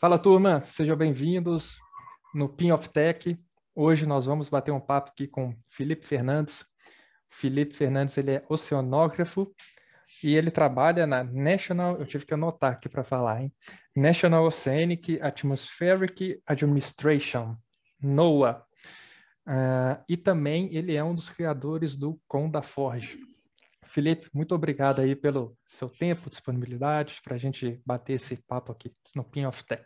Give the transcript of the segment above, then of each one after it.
Fala turma, sejam bem-vindos no Pin of Tech. Hoje nós vamos bater um papo aqui com Felipe Fernandes. Felipe Fernandes ele é oceanógrafo e ele trabalha na National, eu tive que anotar aqui para falar, hein? National Oceanic Atmospheric Administration, NOAA. Uh, e também ele é um dos criadores do Conda Forge. Felipe, muito obrigado aí pelo seu tempo, disponibilidade para a gente bater esse papo aqui no Pin of Tech.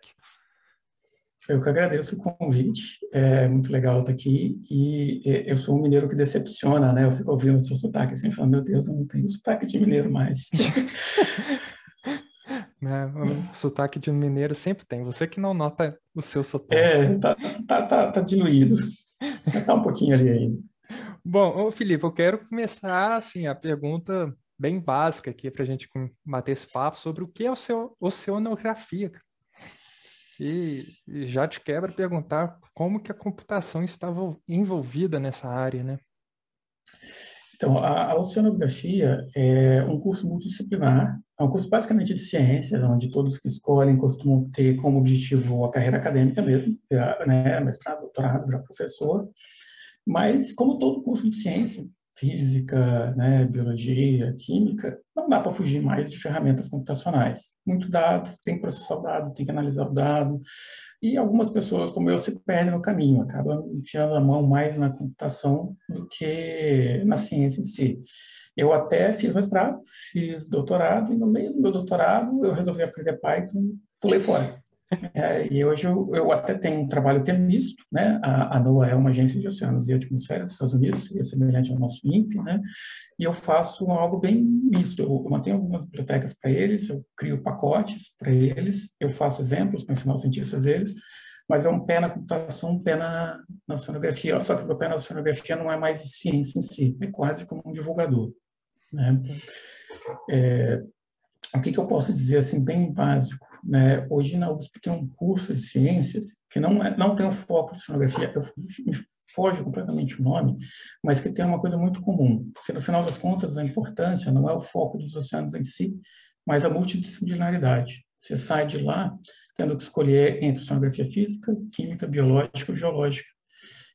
Eu que agradeço o convite, é muito legal estar aqui e eu sou um mineiro que decepciona, né? Eu fico ouvindo o seu sotaque assim, falando, meu Deus, eu não tenho sotaque de mineiro mais. né? O sotaque de mineiro sempre tem, você que não nota o seu sotaque. É, tá, tá, tá, tá diluído, tá um pouquinho ali ainda. Bom, Felipe, eu quero começar assim a pergunta bem básica aqui para a gente bater esse papo sobre o que é o seu oceanografia. E, e já te quebra perguntar como que a computação estava envolvida nessa área, né? Então, a, a, oceanografia é um curso multidisciplinar, é um curso basicamente de ciências, onde todos que escolhem costumam ter como objetivo a carreira acadêmica mesmo, né, mestrado, doutorado, professor, mas, como todo curso de ciência, física, né, biologia, química, não dá para fugir mais de ferramentas computacionais. Muito dado, tem que processar o dado, tem que analisar o dado, e algumas pessoas, como eu, se perdem no caminho, acabam enfiando a mão mais na computação do que na ciência em si. Eu até fiz mestrado, fiz doutorado, e no meio do meu doutorado eu resolvi aprender Python, pulei fora. É, e hoje eu, eu, até tenho um trabalho que é misto, né? A, a NOAA é uma agência de oceanos e atmosfera dos Estados Unidos, seria semelhante ao nosso INPE, né? E eu faço algo bem misto. Eu, mantenho algumas bibliotecas para eles, eu crio pacotes para eles, eu faço exemplos para ensinar os cientistas deles, mas é um pé na computação, um pé na, na oceanografia. Só que o meu pé na oceanografia não é mais ciência em si, é quase como um divulgador, né? É, o que, que eu posso dizer assim bem básico? Né? Hoje na USP tem um curso de ciências que não, é, não tem um foco de sonografia, eu, me foge completamente o nome, mas que tem uma coisa muito comum, porque no final das contas a importância não é o foco dos oceanos em si, mas a multidisciplinaridade. Você sai de lá tendo que escolher entre sonografia física, química, biológica ou geológica.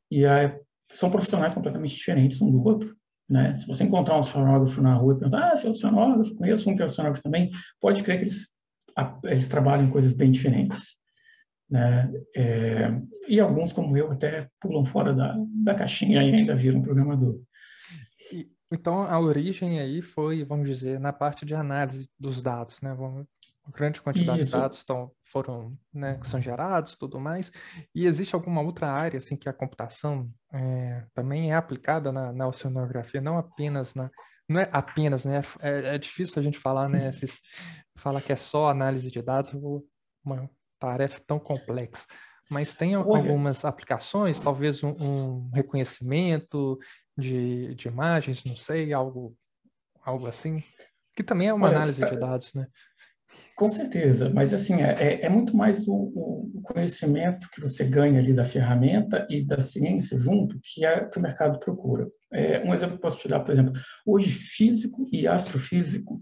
E aí, são profissionais completamente diferentes um do outro. Né? Se você encontrar um oceanógrafo na rua e perguntar, ah, você é oceanógrafo, conheço um que é oceanógrafo também, pode crer que eles eles trabalham em coisas bem diferentes. Né? É, e alguns, como eu, até pulam fora da, da caixinha e ainda viram programador. então, a origem aí foi, vamos dizer, na parte de análise dos dados, né? Vamos, uma grande quantidade Isso. de dados estão, foram, né, que são gerados, tudo mais. E existe alguma outra área, assim, que a computação é, também é aplicada na, na oceanografia, não apenas na não é apenas, né? É, é difícil a gente falar, né? Esses, falar que é só análise de dados, uma tarefa tão complexa. Mas tem algumas aplicações, talvez um, um reconhecimento de, de imagens, não sei, algo, algo assim, que também é uma Olha, análise de dados, né? Com certeza, mas assim, é, é, é muito mais o, o, conhecimento que você ganha ali da ferramenta e da ciência junto que, é, que o mercado procura. É, um exemplo que posso te dar, por exemplo, hoje físico e astrofísico,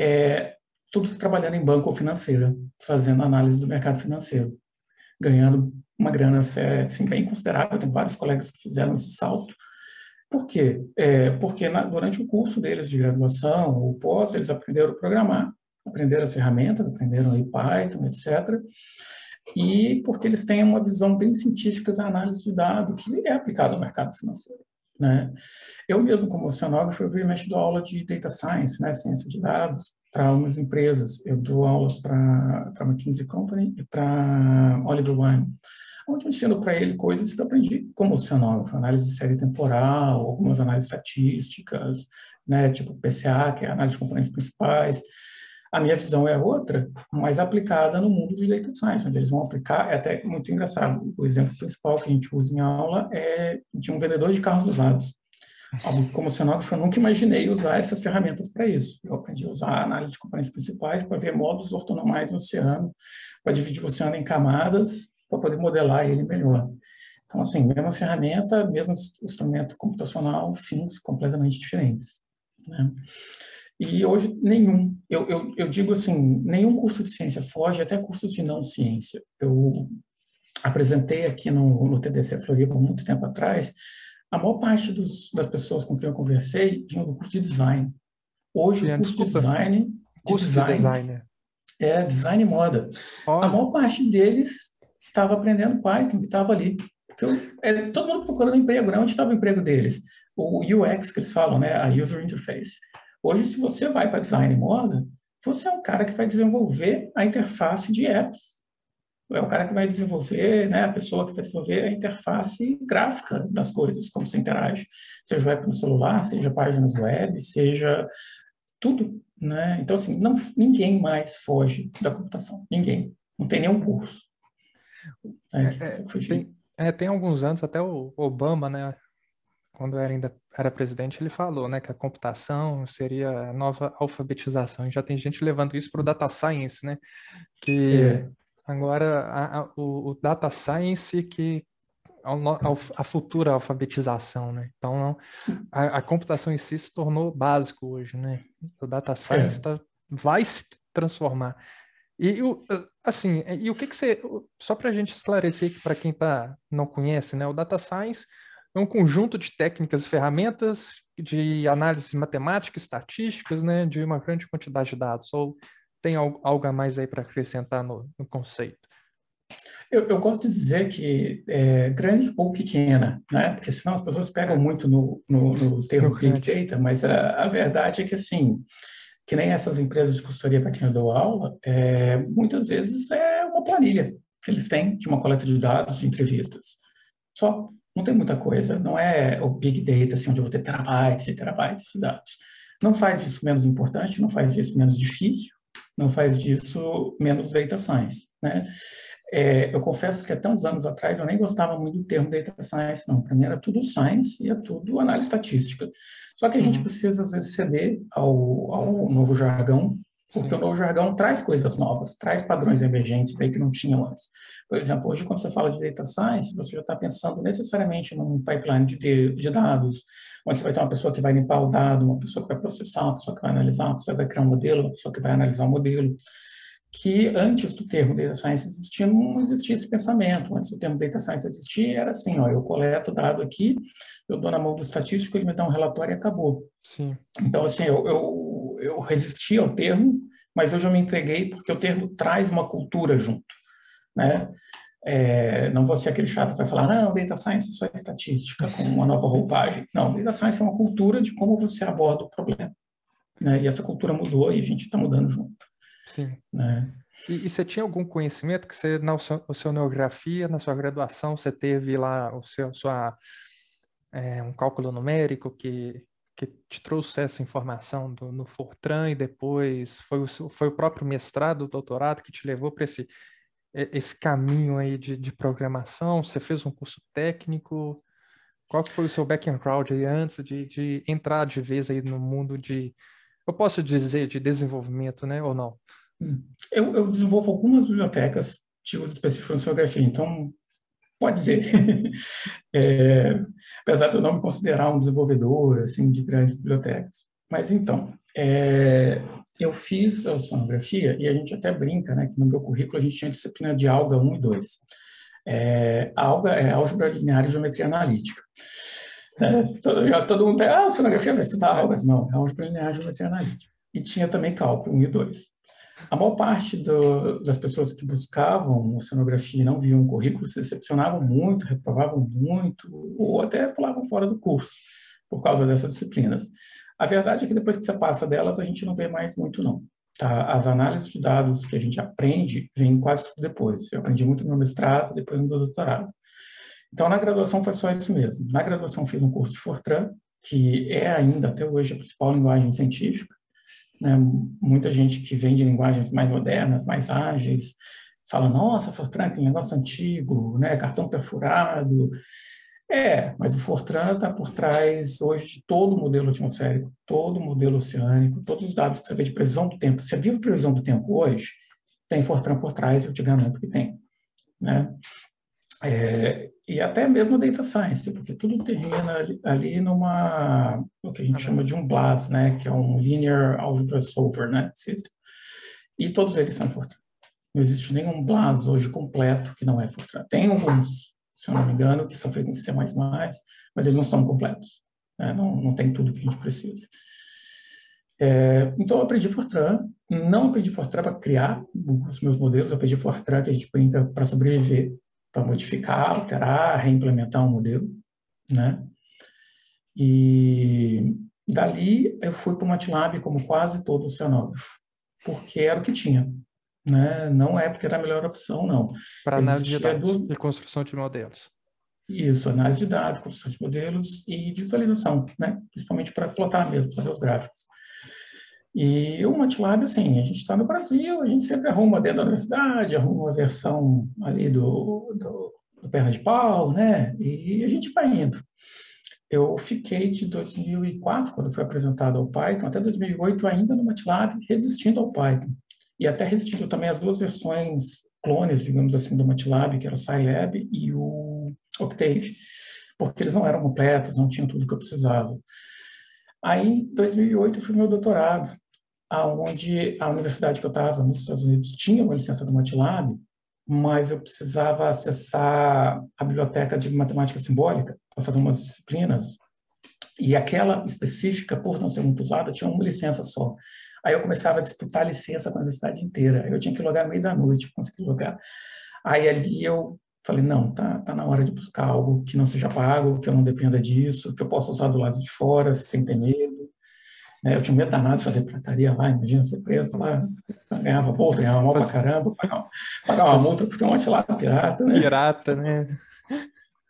é, tudo trabalhando em banco ou financeira, fazendo análise do mercado financeiro, ganhando uma grana assim, bem considerável, tem vários colegas que fizeram esse salto, por quê? É, porque na, durante o curso deles de graduação ou pós, eles aprenderam a programar aprenderam as ferramentas, aprenderam aí Python, etc. E porque eles têm uma visão bem científica da análise de dados que é aplicada ao mercado financeiro. Né? Eu mesmo, como oceanógrafo, eu mexo dou aula de data science, né, ciência de dados, para algumas empresas. Eu dou aula para a McKinsey Company e para Oliver Wyman, onde eu ensino para ele coisas que eu aprendi como oceanógrafo, análise de série temporal, algumas análises estatísticas, né, tipo PCA, que é a análise de componentes principais, a minha visão é outra, mas aplicada no mundo de data science, onde eles vão aplicar, é até muito engraçado. O exemplo principal que a gente usa em aula é de um vendedor de carros usados. Como cenógrafo, eu nunca imaginei usar essas ferramentas para isso. Eu aprendi a usar análise de componentes principais para ver modos ortonomais no oceano, para dividir o oceano em camadas, para poder modelar ele melhor. Então, assim, mesma ferramenta, mesmo instrumento computacional, fins completamente diferentes. Né? E hoje, nenhum. Eu, eu, eu digo assim, nenhum curso de ciência foge, até cursos de não ciência. Eu apresentei aqui no, no TDC Floripa muito tempo atrás, a maior parte dos, das pessoas com quem eu conversei tinham do curso de design. Hoje, o curso de design... Curso de design, de design. É, design e moda. Olha. A maior parte deles estava aprendendo Python, que estava ali. Porque eu, é, todo mundo procurando emprego, né? Onde estava o emprego deles? O UX, que eles falam, né? A User Interface. Hoje, se você vai para design e moda, você é um cara que vai desenvolver a interface de apps. É o cara que vai desenvolver, né, a pessoa que vai desenvolver a interface gráfica das coisas, como se interage. Seja web no celular, seja páginas web, seja tudo. Né? Então, assim, não, ninguém mais foge da computação. Ninguém. Não tem nenhum curso. É, é, tem, é, tem alguns anos, até o Obama, né, quando era ainda era presidente, ele falou, né, que a computação seria a nova alfabetização. E já tem gente levando isso para o data science, né, que é. agora a, a, o, o, data science que a, a, futura alfabetização, né. Então a, computação em si se tornou básico hoje, né. O data science é. tá, vai se transformar. E assim, e o que que você, só para a gente esclarecer para quem tá não conhece, né, o data science é um conjunto de técnicas e ferramentas de análise matemática, estatísticas, né, de uma grande quantidade de dados. Ou tem algo, algo a mais aí para acrescentar no, no conceito? Eu, eu, gosto de dizer que é grande ou pequena, né? Porque senão as pessoas pegam muito no, no, no termo no Big Data, mas a, a, verdade é que, assim, que nem essas empresas de consultoria para quem eu dou aula, é, muitas vezes é uma planilha que eles têm de uma coleta de dados, de entrevistas. Só não tem muita coisa, não é o Big Data, assim, onde eu vou ter terabytes e terabytes de dados. Não faz disso menos importante, não faz disso menos difícil, não faz disso menos data science, né? É, eu confesso que até uns anos atrás eu nem gostava muito do termo data science, não. Para mim era tudo science e é tudo análise estatística. Só que a gente uhum. precisa, às vezes, ceder ao, ao novo jargão porque Sim. o novo jargão traz coisas novas, traz padrões emergentes aí que não tinham antes. Por exemplo, hoje quando você fala de data science, você já está pensando necessariamente num pipeline de, de dados, onde você vai ter uma pessoa que vai limpar o dado, uma pessoa que vai processar, uma pessoa que vai analisar, uma pessoa que vai criar um modelo, uma pessoa que vai analisar o modelo. Que antes do termo data science existir, não existia esse pensamento. Antes do termo data science existir, era assim, ó, eu coleto o dado aqui, eu dou na mão do estatístico, ele me dá um relatório e acabou. Sim. Então, assim, eu, eu eu, resisti ao termo, mas hoje eu me entreguei porque o termo traz uma cultura junto, né? É, não vou ser aquele chato que vai falar, não, data science só é estatística com uma nova roupagem. Não, data science é uma cultura de como você aborda o problema. Né? E essa cultura mudou e a gente está mudando junto. Sim. Né? E, e, você tinha algum conhecimento que você, na oceanografia, na sua graduação, você teve lá o seu, sua, é, um cálculo numérico que que te trouxe essa informação do, no Fortran e depois foi o, foi o próprio mestrado, o doutorado que te levou para esse, esse caminho aí de, de programação? Você fez um curso técnico? Qual foi o seu background aí antes de, de entrar de vez aí no mundo de, eu posso dizer, de desenvolvimento, né, ou não? Hum. Eu, eu desenvolvo algumas bibliotecas de uso específico em fotografia, então Pode dizer. é, apesar de eu não me considerar um desenvolvedor assim, de grandes bibliotecas. Mas então, é, eu fiz a oceanografia e a gente até brinca, né, que no meu currículo a gente tinha disciplina de alga 1 e 2. É, alga é álgebra linear e geometria analítica. É, todo, já todo mundo pensa, ah, oceanografia vai estudar algas. Não, é álgebra linear e geometria analítica. E tinha também cálculo 1 e 2. A maior parte do, das pessoas que buscavam oceanografia e não viam currículo se decepcionavam muito, reprovavam muito, ou até pulavam fora do curso por causa dessas disciplinas. A verdade é que depois que você passa delas, a gente não vê mais muito, não. Tá? As análises de dados que a gente aprende vêm quase tudo depois. Eu aprendi muito no meu mestrado, depois no meu doutorado. Então, na graduação foi só isso mesmo. Na graduação fiz um curso de Fortran, que é ainda até hoje a principal linguagem científica, né? Muita gente que vem de linguagens mais modernas, mais ágeis, fala, nossa, Fortran, que negócio antigo, né? cartão perfurado. É, mas o Fortran está por trás hoje de todo o modelo atmosférico, todo o modelo oceânico, todos os dados que você vê de previsão do tempo. Você viu previsão do tempo hoje? Tem Fortran por trás, eu te garanto que tem. Né? É, e até mesmo data science, porque tudo termina ali, ali numa, o que a gente chama de um BLAS, né, que é um Linear Algebra Solver, né, system. E todos eles são Fortran. Não existe nenhum BLAS hoje completo que não é Fortran. Tem alguns, se eu não me engano, que são feitos em C++, mas eles não são completos. Né, não, não tem tudo que a gente precisa. É, então, eu aprendi Fortran. Não aprendi Fortran para criar os meus modelos, eu aprendi Fortran que a gente brinca para sobreviver para modificar, alterar, reimplementar um modelo, né? E dali eu fui para o MATLAB como quase todo oceanógrafo, porque era o que tinha, né? Não é porque era a melhor opção, não. Para análise de dados e construção de modelos. Isso, análise de dados, construção de modelos e visualização, né? Principalmente para plotar mesmo, fazer os gráficos. E o MATLAB, assim, a gente está no Brasil, a gente sempre arruma dentro da universidade, arruma uma versão ali do, do, do perna de pau, né? E a gente vai indo. Eu fiquei de 2004, quando foi apresentado ao Python, até 2008 ainda no MATLAB, resistindo ao Python. E até resistindo também as duas versões clones, digamos assim, do MATLAB, que era o Scilab e o Octave, porque eles não eram completos, não tinham tudo que eu precisava. Aí, em 2008, eu fui meu doutorado aonde a universidade que eu estava nos Estados Unidos tinha uma licença do MATLAB, mas eu precisava acessar a biblioteca de matemática simbólica para fazer umas disciplinas, e aquela específica, por não ser muito usada, tinha uma licença só. Aí eu começava a disputar a licença com a universidade inteira. Eu tinha que logar meio da noite para conseguir logar. Aí ali eu falei, não, tá, tá na hora de buscar algo que não seja pago, que eu não dependa disso, que eu possa usar do lado de fora sem ter medo. Né? Eu tinha medo danado de fazer prataria lá, imagina ser preso lá, ganhava bolsa, ganhava mal pra caramba, pagar, pagar uma multa por ter um monte lá pirata, né? Pirata, né?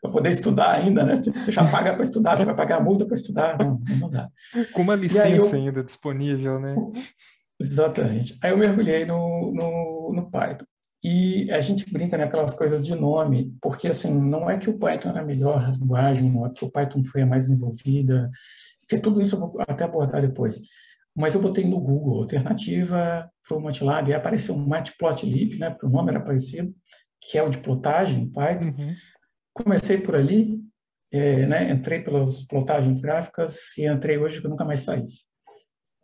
Para poder estudar ainda, né? Tipo, você já paga para estudar, você vai pagar a multa para estudar, não, não dá. Com uma licença eu... ainda disponível, né? Exatamente. Aí eu mergulhei no, no, no Python. E a gente brinca naquelas né, coisas de nome, porque assim, não é que o Python era a melhor linguagem, não é que o Python foi a mais envolvida, porque tudo isso eu vou até abordar depois. Mas eu botei no Google alternativa para o MATLAB e apareceu um Matplotlib, né, porque o nome era parecido, que é o de plotagem, Python. Uhum. Comecei por ali, é, né, entrei pelas plotagens gráficas e entrei hoje que eu nunca mais saí.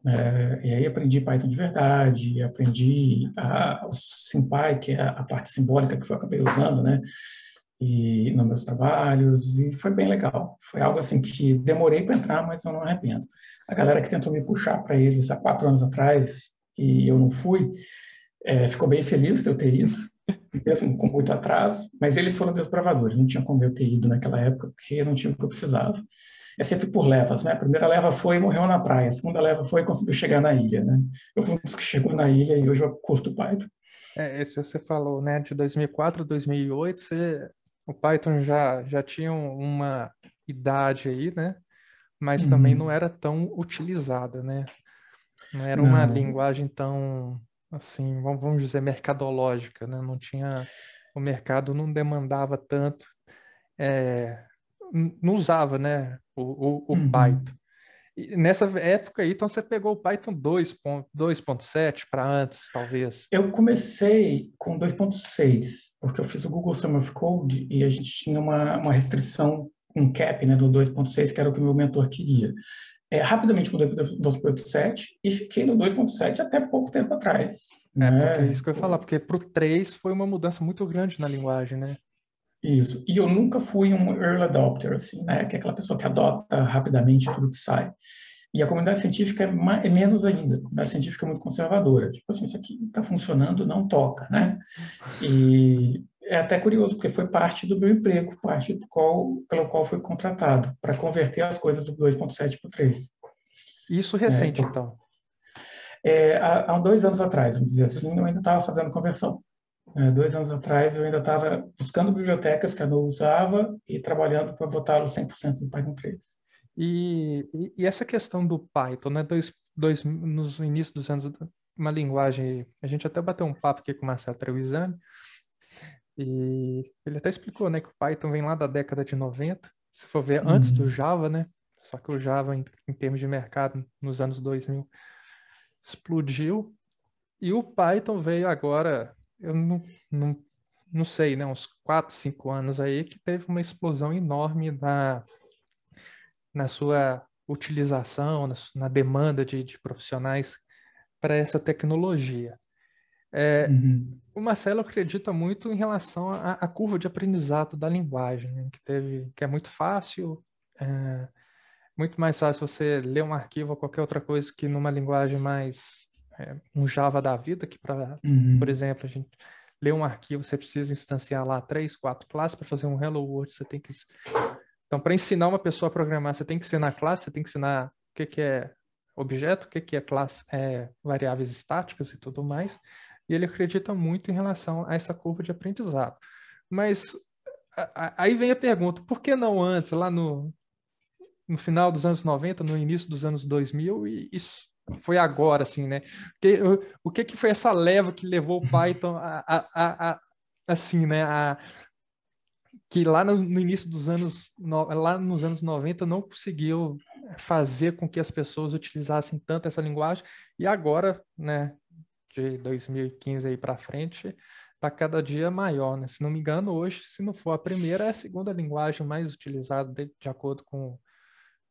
É, e aí aprendi Python de verdade, aprendi a, o SymPy, que é a parte simbólica que eu acabei usando, né? E nos meus trabalhos e foi bem legal. Foi algo assim que demorei para entrar, mas eu não arrependo. A galera que tentou me puxar para eles há quatro anos atrás e eu não fui, é, ficou bem feliz de eu ter ido, mesmo com muito atraso, mas eles foram desbravadores, não tinha como eu ter ido naquela época, porque não tinha o que eu precisava. É sempre por levas, né? A primeira leva foi e morreu na praia, a segunda leva foi e conseguiu chegar na ilha, né? Eu fui um dos que chegou na ilha e hoje eu curto Python. É, se você falou, né, de 2004, 2008, você o Python já, já tinha uma idade aí, né? Mas uhum. também não era tão utilizada, né? Não era uma não. linguagem tão, assim, vamos dizer, mercadológica, né? Não tinha, o mercado não demandava tanto, é, não usava, né? O, o, o uhum. Python. E nessa época aí, então você pegou o Python 2.7 para antes, talvez? Eu comecei com 2.6, porque eu fiz o Google Summer of Code e a gente tinha uma, uma restrição, um cap né, do 2.6, que era o que o meu mentor queria. É, rapidamente mudei para o 2.7 e fiquei no 2.7 até pouco tempo atrás. É, né? é isso que eu ia falar, porque para o 3 foi uma mudança muito grande na linguagem, né? Isso. E eu nunca fui um early adopter, assim, né? Que é aquela pessoa que adota rapidamente tudo que sai. E a comunidade científica é, mais, é, menos ainda. A comunidade científica é muito conservadora. Tipo assim, isso aqui está funcionando, não toca, né? E é até curioso, porque foi parte do meu emprego, parte do qual, pelo qual fui contratado, para converter as coisas do 2.7 para o 3. Isso recente, é, então? É, há, há dois anos atrás, vamos dizer assim, eu ainda estava fazendo conversão. É, dois anos atrás eu ainda estava buscando bibliotecas que eu não usava e trabalhando para botá-lo 100% no Python 3. E, e, e, essa questão do Python, né, dois, dois, nos inícios dos anos, uma linguagem, a gente até bateu um papo aqui com o Marcelo Trevisani, e ele até explicou, né, que o Python vem lá da década de 90, se for ver, antes do uhum. Java, né, só que o Java, em, em termos de mercado, nos anos 2000, explodiu, e o Python veio agora eu não, não, não sei, né, uns 4, 5 anos aí, que teve uma explosão enorme na, na sua utilização, na, na demanda de, de profissionais para essa tecnologia. É, uhum. O Marcelo acredita muito em relação à, curva de aprendizado da linguagem, né, que teve, que é muito fácil, é, muito mais fácil você ler um arquivo ou qualquer outra coisa que numa linguagem mais é, um Java da vida, que para, uhum. por exemplo, a gente ler um arquivo, você precisa instanciar lá três, quatro classes para fazer um Hello World, você tem que então para ensinar uma pessoa a programar, você tem que ensinar classe, você tem que ensinar o que, que é objeto, o que, que é classe, é, variáveis estáticas e tudo mais. E ele acredita muito em relação a essa curva de aprendizado. Mas aí vem a pergunta, por que não antes, lá no, no final dos anos 90, no início dos anos 2000, e isso foi agora, assim, né? Porque, o, que, que foi essa leva que levou o Python a, a, a, a assim, né? A, que lá no, no, início dos anos, no, lá nos anos 90 não conseguiu fazer com que as pessoas utilizassem tanto essa linguagem e agora, né, de 2015 aí para frente, está cada dia maior, né? Se não me engano, hoje, se não for a primeira, é a segunda linguagem mais utilizada de, de acordo com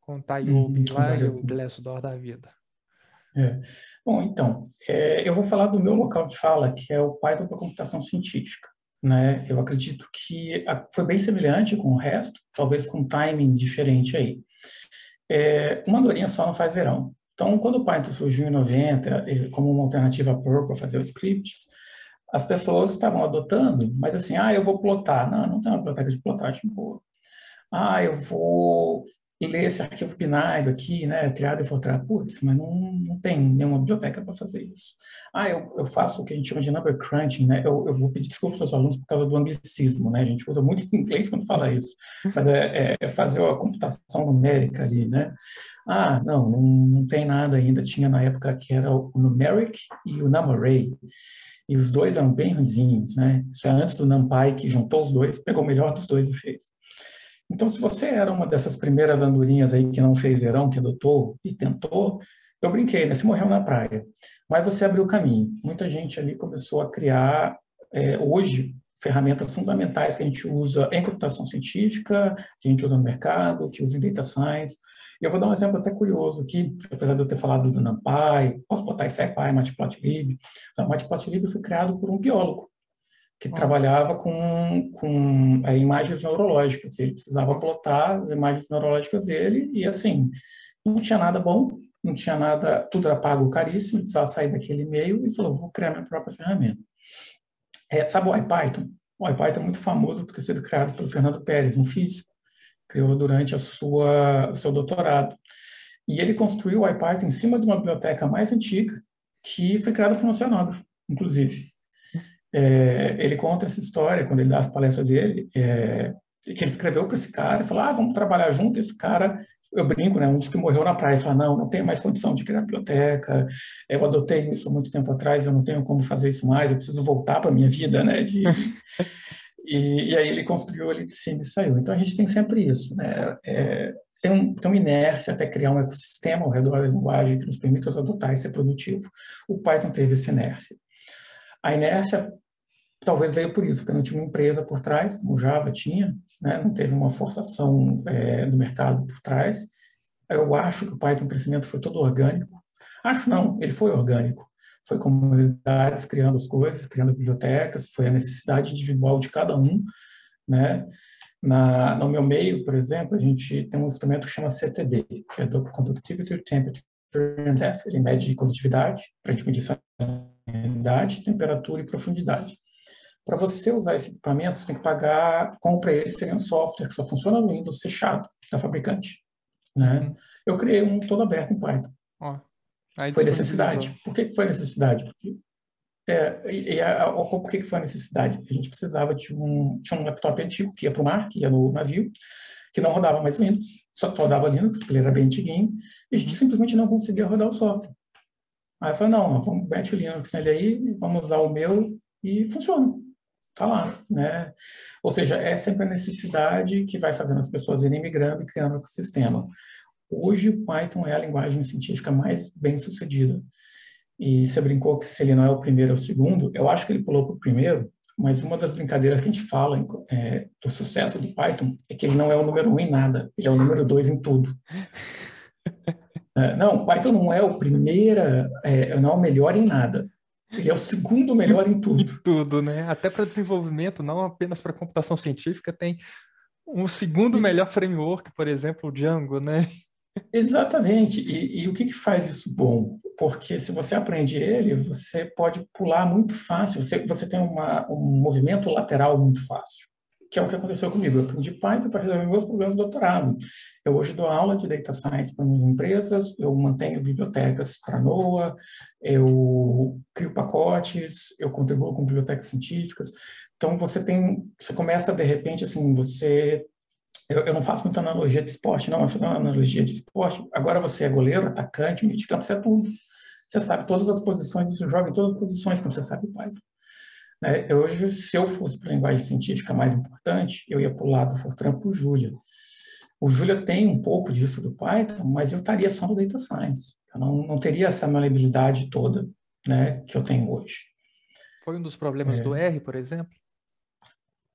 com o Tayobi uhum, lá e o Glassdoor da vida. É. Bom, então, é, eu vou falar do meu local de fala, que é o Python para computação científica. Né? Eu acredito que a, foi bem semelhante com o resto, talvez com um timing diferente aí. É, uma andorinha só não faz verão. Então, quando o Python surgiu em 90, como uma alternativa para fazer os scripts, as pessoas estavam adotando, mas assim, ah, eu vou plotar. Não, não tem uma biblioteca de plotagem boa. Ah, eu vou ler esse arquivo binário aqui, né, criado em Fortran, putz, mas não, não tem nenhuma biblioteca para fazer isso. Ah, eu, eu faço o que a gente chama de number crunching, né, eu, eu vou pedir desculpa para os alunos por causa do anglicismo, né, a gente usa muito inglês quando fala isso, mas é, é fazer a computação numérica ali, né. Ah, não, não, não tem nada ainda, tinha na época que era o numeric e o numarray, e os dois eram bem ruinzinhos, né, isso é antes do NumPy, que juntou os dois, pegou o melhor dos dois e fez. Então, se você era uma dessas primeiras andorinhas aí que não fez verão, que adotou e tentou, eu brinquei, né? Você morreu na praia. Mas você abriu o caminho. Muita gente ali começou a criar, é, hoje, ferramentas fundamentais que a gente usa em computação científica, que a gente usa no mercado, que usa em data science. Eu vou dar um exemplo até curioso aqui, apesar de eu ter falado do NumPy, posso botar SciPy, Matplotlib. O Matplotlib foi criado por um biólogo que trabalhava com, com é, imagens neurológicas. Ele precisava plotar as imagens neurológicas dele e, assim, não tinha nada bom, não tinha nada, tudo era pago caríssimo, precisava sair daquele meio e falou, vou criar minha própria ferramenta. É, sabe o IPython? O IPython é muito famoso por ter sido criado pelo Fernando Pérez, um físico, criou durante a sua, seu doutorado. E ele construiu o IPython em cima de uma biblioteca mais antiga, que foi criada por um oceanógrafo, inclusive é, ele conta essa história quando ele dá as palestras dele, é, que ele escreveu para esse cara e falou: ah, vamos trabalhar junto. Esse cara, eu brinco, né? Um dos que morreu na praia, fala: não, não tenho mais condição de criar biblioteca. Eu adotei isso há muito tempo atrás, eu não tenho como fazer isso mais. Eu preciso voltar para minha vida, né? De, e, e, aí ele construiu ele de cima e saiu. Então a gente tem sempre isso, né? É, tem, um, tem uma inércia até criar um ecossistema ao redor da linguagem que nos permita adotar e ser produtivo. O Python teve essa inércia. A inércia talvez veio por isso, porque não tinha uma empresa por trás, como Java tinha, né? não teve uma forçação é, do mercado por trás. Eu acho que o Python crescimento foi todo orgânico. Acho não, ele foi orgânico. Foi comunidades criando as coisas, criando bibliotecas, foi a necessidade individual de cada um, né? Na, no meu meio, por exemplo, a gente tem um instrumento que chama CTD, que é do Conductivity, Temperature and Depth. Ele mede condutividade, para a gente medir salinidade, temperatura e profundidade. Para você usar esse equipamento, você tem que pagar, compra ele, seria um software que só funciona no Windows fechado da fabricante. Né? Eu criei um todo aberto em Python. Oh, foi necessidade. Por que foi necessidade? Porque, é, e, e a, a, por que foi necessidade? A gente precisava de um, tinha um laptop antigo que ia para o mar, que ia no navio, que não rodava mais Windows, só rodava Linux, porque ele era bem antiguinho, e a gente uhum. simplesmente não conseguia rodar o software. Aí eu falei, não, vamos mete o Linux nele aí, vamos usar o meu, e funciona está lá, né? Ou seja, é sempre a necessidade que vai fazendo as pessoas irem migrando e criando o ecossistema. Hoje, o Python é a linguagem científica mais bem sucedida. E você brincou que se ele não é o primeiro, é o segundo. Eu acho que ele pulou para o primeiro, mas uma das brincadeiras que a gente fala é, do sucesso do Python é que ele não é o número um em nada, ele é o número dois em tudo. é, não, Python não é o primeiro, é, não é o melhor em nada. Ele é o segundo melhor em tudo. Em tudo, né? Até para desenvolvimento, não apenas para computação científica, tem um segundo melhor framework, por exemplo, o Django, né? Exatamente. E, e, o que, que faz isso bom? Porque se você aprende ele, você pode pular muito fácil. Você, você tem uma, um movimento lateral muito fácil, que é o que aconteceu comigo. Eu aprendi Python para resolver meus problemas de doutorado. Eu hoje dou aula de Data Science para minhas empresas, eu mantenho bibliotecas para a NOAA, eu crio pacotes, eu contribuo com bibliotecas científicas. Então, você tem, você começa, de repente, assim, você eu, eu, não faço muita analogia de esporte, não, mas fazendo uma analogia de esporte. Agora você é goleiro, atacante, meio de campo, você é tudo. Você sabe todas as posições, você joga em todas as posições, como você sabe Python. Né? Hoje, se eu fosse para a linguagem científica mais importante, eu ia para o lado do Fortran para o Julia. O Julia tem um pouco disso do Python, mas eu estaria só no Data Science. Eu não, não teria essa maleabilidade toda né, que eu tenho hoje. Foi um dos problemas é. do R, por exemplo?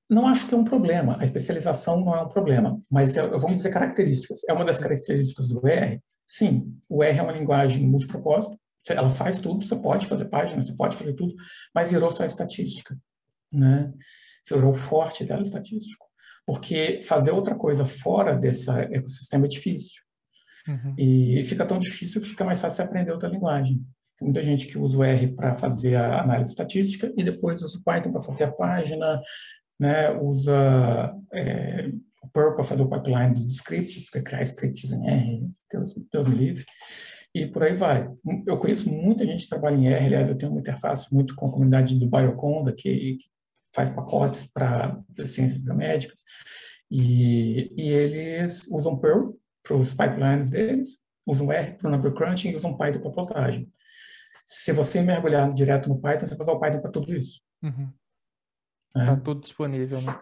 Não acho que é um problema. A especialização não é um problema, mas é, vamos dizer características. É uma das características do R? Sim, o R é uma linguagem multipropósito. Ela faz tudo, você pode fazer página, você pode fazer tudo, mas virou só estatística, né? Virou forte dela estatístico. Porque fazer outra coisa fora desse ecossistema é difícil. Uhum. E fica tão difícil que fica mais fácil você aprender outra linguagem. Tem muita gente que usa o R para fazer a análise estatística e depois usa o Python para fazer a página, né, usa é, o Perl para fazer o pipeline dos scripts, para criar scripts em R, Deus, Deus me livre, e por aí vai. Eu conheço muita gente que trabalha em R, aliás, eu tenho uma interface muito com a comunidade do Bioconda, que, que faz pacotes para ciências biomédicas, e, e eles usam Perl para os pipelines deles, usam R para o number crunching e usam Python para plotagem. Se você mergulhar direto no Python, você vai usar o Python para tudo isso. Uhum. Está é. tudo disponível, né?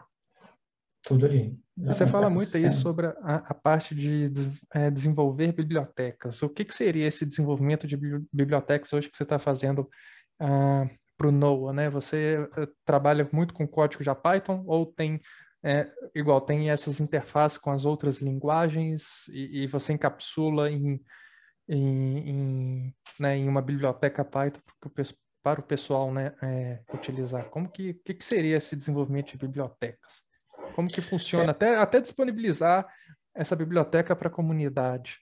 Tudo ali. Você fala muito aí sobre a, a parte de é, desenvolver bibliotecas. O que, que, seria esse desenvolvimento de bibliotecas hoje que você está fazendo ah, para o NOAA, né? Você uh, trabalha muito com código já Python ou tem é, igual tem essas interfaces com as outras linguagens e, e você encapsula em, em, em, né, em uma biblioteca Python para o pessoal né, é, utilizar? Como que, que, que, seria esse desenvolvimento de bibliotecas? Como que funciona? É. Até, até disponibilizar essa biblioteca para a comunidade.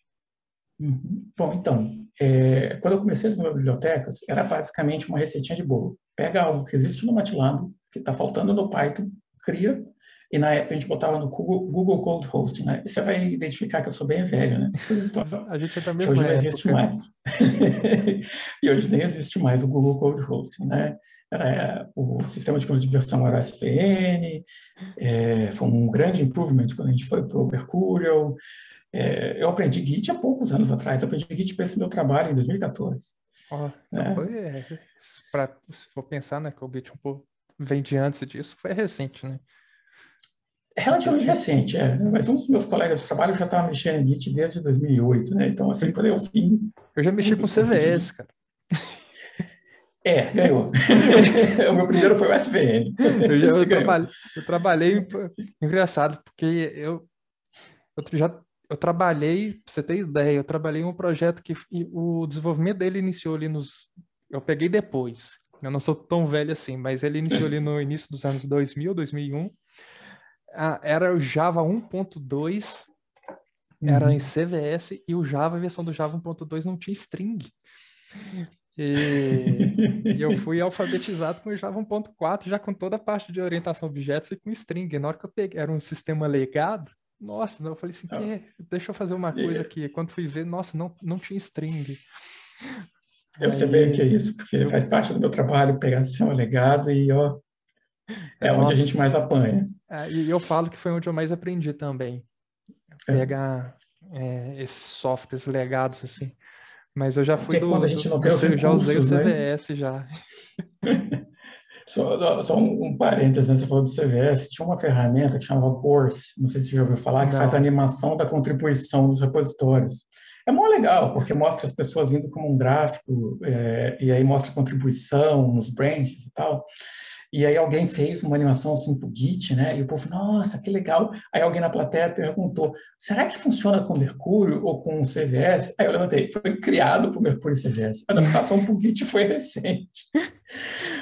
Uhum. Bom, então, é, quando eu comecei a desenvolver bibliotecas, era basicamente uma receitinha de bolo. Pega algo que existe no MATLAB, que está faltando no Python, cria e na época a gente botava no Google, Google Code Hosting, né? Você vai identificar que eu sou bem velho, né? A gente é da mesma Hoje não existe mais. e hoje nem existe mais o Google Code Hosting, né? Era, o sistema de controle de versão era o SVN, é, foi um grande improvement quando a gente foi para o Mercurial. É, eu aprendi Git há poucos anos atrás, eu aprendi Git para esse meu trabalho em 2014. Oh, então né? é, pra, se for pensar, né, que o Git um pouco vem de antes disso, foi recente, né? Relativamente recente, é. Mas um dos meus colegas de trabalho já estava mexendo em Git desde 2008, né? Então, assim, quando eu fim... Eu já mexi com CVS, cara. É, ganhou. o meu primeiro foi o SVN. Eu, já, eu, trabalhei, eu trabalhei, engraçado, porque eu, eu já eu trabalhei, pra você ter ideia, eu trabalhei em um projeto que o desenvolvimento dele iniciou ali nos. Eu peguei depois. Eu não sou tão velho assim, mas ele iniciou ali no início dos anos 2000, 2001 era o Java 1.2, era uhum. em CVS, e o Java, a versão do Java 1.2 não tinha string. E, e, eu fui alfabetizado com o Java 1.4, já com toda a parte de orientação a objetos e com string. Na hora que eu peguei, era um sistema legado, nossa, eu falei assim, que, deixa eu fazer uma coisa aqui. Quando fui ver, nossa, não, não tinha string. Eu Aí, sei bem que é isso, porque eu... faz parte do meu trabalho pegar sistema legado e, ó, é Nossa. onde a gente mais apanha. É, e eu falo que foi onde eu mais aprendi também. É. Pegar é. esses softwares legados, assim. Mas eu já fui do, quando a gente não do, do já usei o CVS né? já. Só, só um, um parênteses, né? você falou do CVS, tinha uma ferramenta que chamava Course, não sei se você já ouviu falar, que não. faz a animação da contribuição dos repositórios. É muito legal, porque mostra as pessoas indo como um gráfico, é, e aí mostra a contribuição nos branches e tal. E aí alguém fez uma animação assim pro Git, né? E o povo, nossa, que legal. Aí alguém na plateia perguntou, será que funciona com Mercúrio ou com CVS? Aí eu levantei, foi criado por Mercúrio e CVS. A adaptação pro Git foi recente.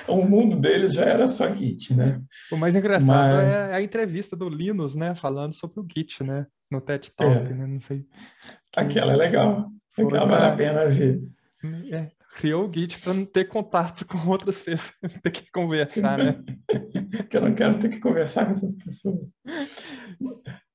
o mundo deles já era só Git, né? O mais engraçado Mas... é a entrevista do Linus, né? Falando sobre o Git, né? No TED Talk, é. né? Não sei. Aquela é legal. Aquela vale a pena ver. É, criou o Git para não ter contato com outras pessoas, ter que conversar, né? que eu não quero ter que conversar com essas pessoas.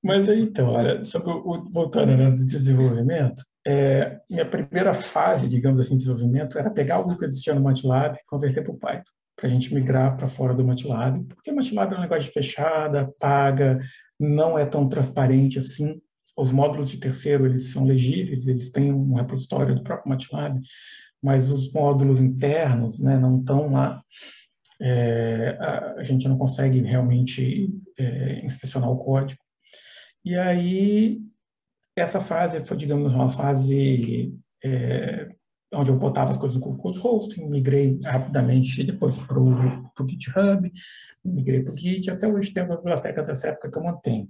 Mas aí, então, olha, sobre o, voltando ao desenvolvimento, é, minha primeira fase, digamos assim, de desenvolvimento era pegar algo que existia no MATLAB e converter para o Python, para a gente migrar para fora do MATLAB, porque o MATLAB é um negócio de fechada, paga, não é tão transparente assim. Os módulos de terceiro, eles são legíveis, eles têm um repositório do próprio MATLAB, mas os módulos internos né, não estão lá. É, a, gente não consegue realmente é, inspecionar o código. E aí, essa fase foi, digamos, uma fase é, onde eu botava as coisas no Code Hosting, migrei rapidamente depois para o GitHub, migrei para o Git, até hoje tenho as bibliotecas dessa época que eu mantenho.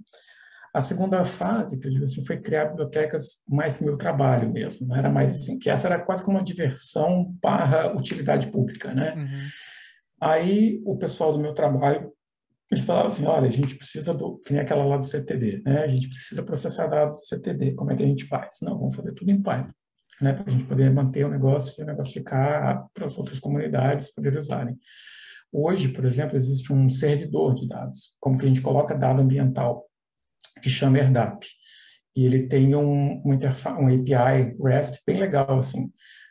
A segunda fase, que eu digo assim, foi criar bibliotecas mais para o meu trabalho mesmo. Não era mais assim, que essa era quase como uma diversão barra utilidade pública, né? Uhum. Aí o pessoal do meu trabalho, eles falavam assim, olha, a gente precisa do, que nem aquela lá do CTD, né? A gente precisa processar dados do CTD, como é que a gente faz? Não, vamos fazer tudo em Python, né? Para a gente poder manter o negócio e o negócio ficar para as outras comunidades poderem usarem. Hoje, por exemplo, existe um servidor de dados, como que a gente coloca dado ambiental que chama AirDAP. E ele tem um, um, um API REST bem legal, assim.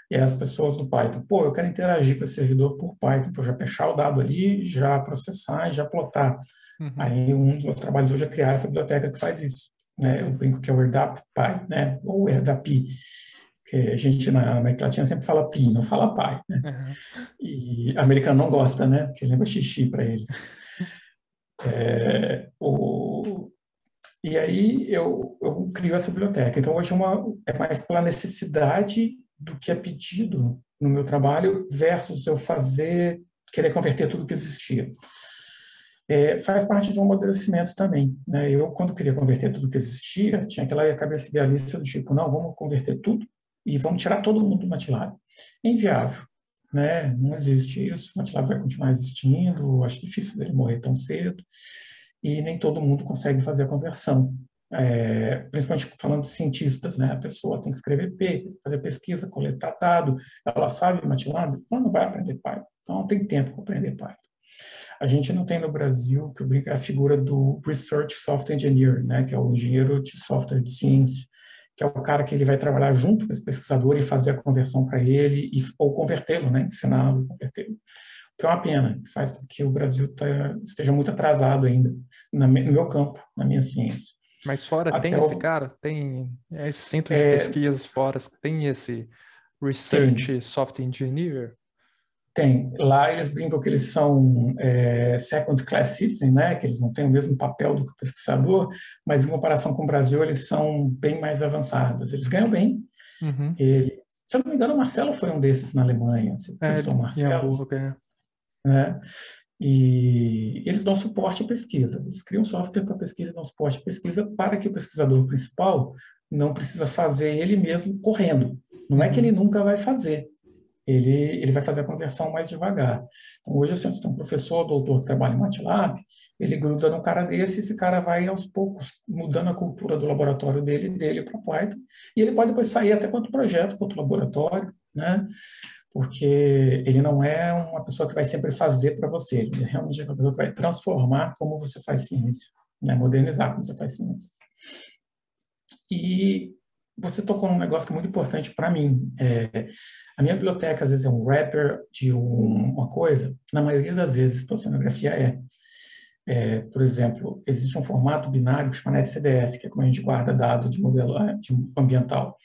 E as pessoas do Python, pô, eu quero interagir com esse servidor por Python, para já fechar o dado ali, já processar e já plotar. Uhum. Aí um dos meus trabalhos hoje é criar essa biblioteca que faz isso. Né? Eu brinco que é o AirDAP Py, né? ou AirDAP, que a gente na América Latina sempre fala Pi, não fala Pi. Né? Uhum. E americano não gosta, né? Porque lembra xixi para eles. É, o, e aí eu, eu crio essa biblioteca. Então hoje é, uma, é mais pela necessidade do que é pedido no meu trabalho versus eu fazer, querer converter tudo que existia. É, faz parte de um amadurecimento também. Né? Eu, quando queria converter tudo que existia, tinha aquela cabeça idealista do tipo, não, vamos converter tudo e vamos tirar todo mundo do MATLAB. É inviável. Né? Não existe isso. O MATLAB vai continuar existindo, acho difícil dele morrer tão cedo e nem todo mundo consegue fazer a conversão. É, principalmente falando de cientistas, né? A pessoa tem que escrever P, fazer pesquisa, coletar dado, ela sabe MATLAB, ela não vai aprender Python, então não tem tempo para aprender Python. A gente não tem no Brasil que a figura do Research Software Engineer, né? Que é o engenheiro de software de ciência, que é o cara que ele vai trabalhar junto com esse pesquisador e fazer a conversão para ele, e, ou convertê-lo, né? Ensiná-lo, convertê-lo que é uma pena, faz com que o Brasil tá, esteja muito atrasado ainda no meu campo, na minha ciência. Mas fora Até tem o... esse cara? Tem esse centro de é... pesquisas fora? Tem esse Research tem. Software Engineer? Tem. Lá eles brincam que eles são é, second class citizen, né? Que eles não têm o mesmo papel do que o pesquisador, mas em comparação com o Brasil eles são bem mais avançados. Eles ganham bem. Uhum. E, se eu não me engano, o Marcelo foi um desses na Alemanha. Você é, o Marcelo? É né? E eles dão suporte à pesquisa. Eles criam software para pesquisa e dão suporte à pesquisa para que o pesquisador principal não precisa fazer ele mesmo correndo. Não é que ele nunca vai fazer. Ele, ele vai fazer a conversão mais devagar. Então, hoje, assim, você tem um professor, doutor que trabalha em MATLAB, ele gruda num cara desse e esse cara vai, aos poucos, mudando a cultura do laboratório dele dele para Python. E ele pode depois sair até quanto projeto, quanto laboratório, né? Porque ele não é uma pessoa que vai sempre fazer para você, ele realmente é uma pessoa que vai transformar como você faz ciência, né? modernizar como você faz ciência. E você tocou num negócio que é muito importante para mim. É, a minha biblioteca, às vezes, é um wrapper de um, uma coisa, na maioria das vezes, para oceanografia é. é. Por exemplo, existe um formato binário chamado NetCDF, que é como a gente guarda dado de modelo de ambiental.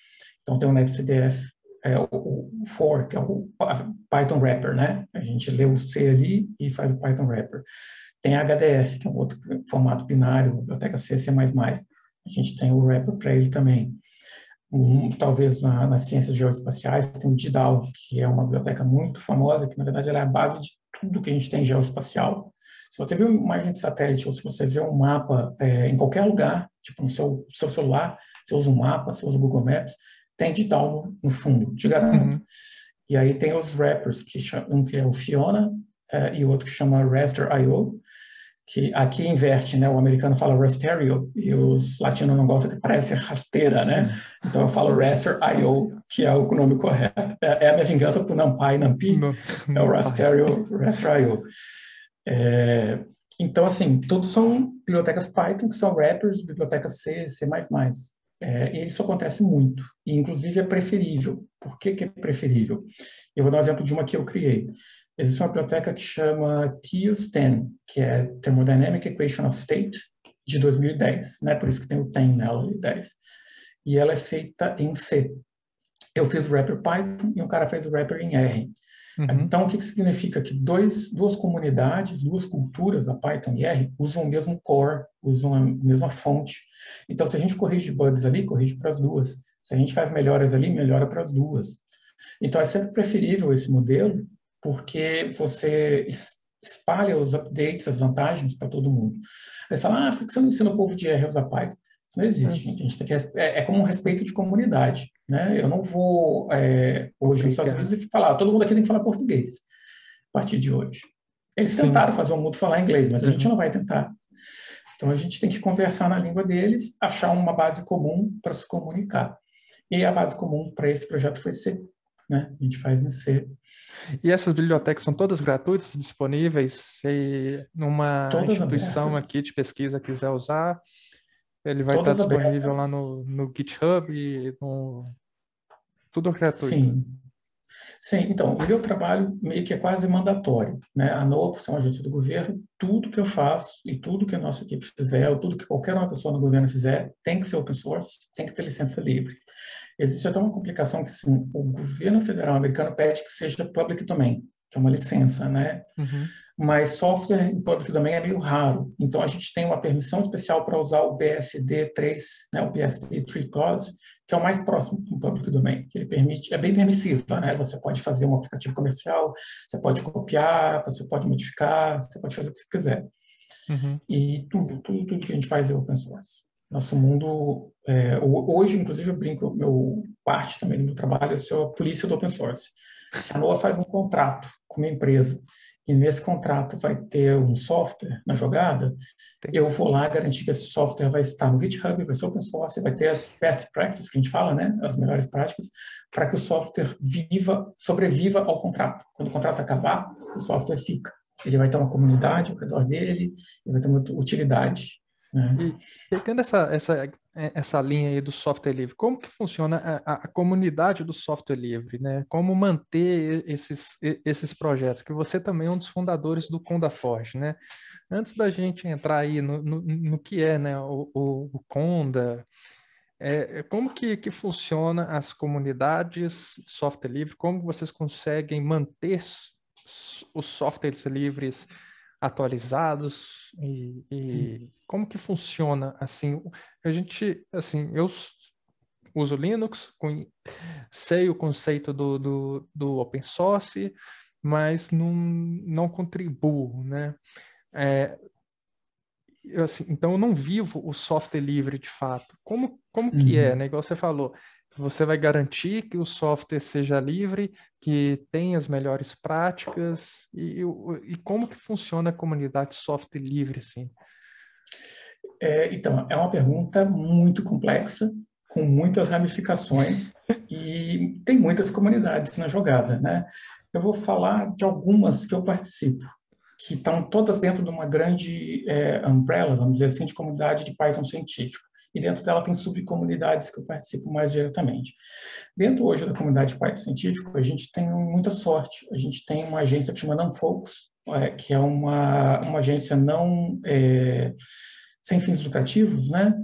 Então, tem um NetCDF é o, for, que é o Python wrapper, né? A gente lê o C ali e faz o Python wrapper. Tem HDF, que é um outro formato binário, biblioteca C, C++. A gente tem o wrapper para ele também. Um, talvez na, nas ciências geoespaciais tem o DIDAL, que é uma biblioteca muito famosa, que na verdade é a base de tudo que a gente tem geoespacial. Se você vê uma imagem de satélite ou se você vê um mapa é, em qualquer lugar, tipo no seu, seu celular, você usa um mapa, você usa o Google Maps, tem digital no, no fundo, te garanto. Uhum. E aí tem os wrappers, que um que é o Fiona é, e o outro que chama Raster.io, que aqui inverte, né? O americano fala Rasterio e os latinos não gostam que parece rasteira, né? Então eu falo Raster.io, que é o nome correto. É, é a minha vingança por NumPy, NumPy, é o Rasterio, Raster.io. É, então, assim, todos são bibliotecas Python, que são wrappers, bibliotecas C, C++. É, e isso acontece muito, e inclusive é preferível. Por que, que é preferível? Eu vou dar um exemplo de uma que eu criei. Existe uma biblioteca que chama TIUS-10, que é Thermodynamic Equation of State, de 2010, né? por isso que tem o 10 nela, 10. E ela é feita em C. Eu fiz o wrapper Python e um cara fez o wrapper em R. Uhum. Então, o que, que significa? Que dois, duas comunidades, duas culturas, a Python e R, usam o mesmo core, usam a mesma fonte. Então, se a gente corrige bugs ali, corrige para as duas. Se a gente faz melhoras ali, melhora para as duas. Então, é sempre preferível esse modelo, porque você espalha os updates, as vantagens para todo mundo. Aí fala, ah, por que você não ensina o povo de R a usar Python? Isso não existe, é. gente. A gente tem que, é, é como um respeito de comunidade. Né? Eu não vou é, hoje nos Estados Unidos e falar, todo mundo aqui tem que falar português a partir de hoje. Eles Sim. tentaram fazer o mundo falar inglês, mas a gente uhum. não vai tentar. Então a gente tem que conversar na língua deles, achar uma base comum para se comunicar. E a base comum para esse projeto foi C. Né? A gente faz em C. E essas bibliotecas são todas gratuitas, disponíveis? Se uma todas instituição abertas. aqui de pesquisa quiser usar, ele vai todas estar disponível abertas. lá no, no GitHub e no tudo gratuito. Sim. Sim, então, o meu trabalho meio que é quase mandatório. Né? A NOA, por ser uma agência do governo, tudo que eu faço e tudo que a nossa equipe fizer, ou tudo que qualquer uma pessoa no governo fizer, tem que ser open source, tem que ter licença livre. Existe até uma complicação que, assim, o governo federal americano pede que seja public domain, que é uma licença, né? Uhum mas software em public domain é meio raro. Então, a gente tem uma permissão especial para usar o BSD3, né, o BSD 3 Clause, que é o mais próximo do public domain, que ele permite, é bem permissiva, né? Você pode fazer um aplicativo comercial, você pode copiar, você pode modificar, você pode fazer o que você quiser. Uhum. E tudo, tudo, tudo que a gente faz é open source. Nosso mundo, é, hoje, inclusive, eu brinco, meu parte também do meu trabalho é ser a polícia do open source. Se a NOAA faz um contrato com uma empresa e nesse contrato vai ter um software na jogada, eu vou lá garantir que esse software vai estar no GitHub, vai ser open source, vai ter as best practices que a gente fala, né, as melhores práticas, para que o software viva, sobreviva ao contrato. Quando o contrato acabar, o software fica. Ele vai ter uma comunidade ao redor dele, ele vai ter uma utilidade. Né? E pegando essa, essa, essa linha aí do software livre, como que funciona a, a, comunidade do software livre, né? Como manter esses, esses projetos, que você também é um dos fundadores do Conda Forge, né? Antes da gente entrar aí no, no, no que é né, o, o, o Conda, é, como que, que funciona as comunidades software livre, como vocês conseguem manter os softwares livres atualizados e, e como que funciona assim a gente assim eu uso Linux sei o conceito do, do, do open source mas não, não contribuo né? É, eu, assim, então eu não vivo o software livre de fato. Como como que é uhum. né? Igual você falou você vai garantir que o software seja livre, que tenha as melhores práticas e, e como que funciona a comunidade software livre assim? É, então, é uma pergunta muito complexa, com muitas ramificações e tem muitas comunidades na jogada, né? Eu vou falar de algumas que eu participo, que estão todas dentro de uma grande é, umbrella, vamos dizer assim, de comunidade de Python científico e dentro dela tem subcomunidades que eu participo mais diretamente. Dentro hoje da comunidade Python científico, a gente tem muita sorte. A gente tem uma agência que chama NumFocus, é, que é uma, uma agência não é, sem fins lucrativos, né?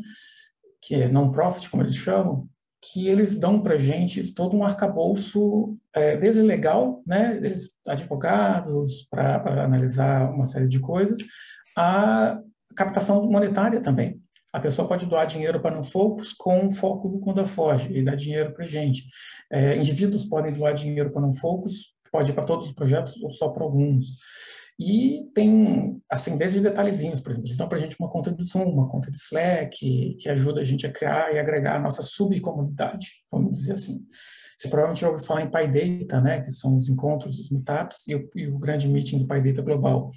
que é non-profit, como eles chamam, que eles dão para gente todo um arcabouço, é, desde legal, né, advogados, para analisar uma série de coisas, a captação monetária também. A pessoa pode doar dinheiro para não-focus com foco Conda Foge e dar dinheiro para gente. É, indivíduos podem doar dinheiro para não-focus, pode ir para todos os projetos ou só para alguns. E tem, assim, desde detalhezinhos, por exemplo, eles dão para a gente uma conta de Zoom, uma conta de Slack, que, que ajuda a gente a criar e agregar a nossa subcomunidade, vamos dizer assim. Você provavelmente já ouviu falar em PyData, né, que são os encontros, os meetups e o, e o grande meeting do PyData Global.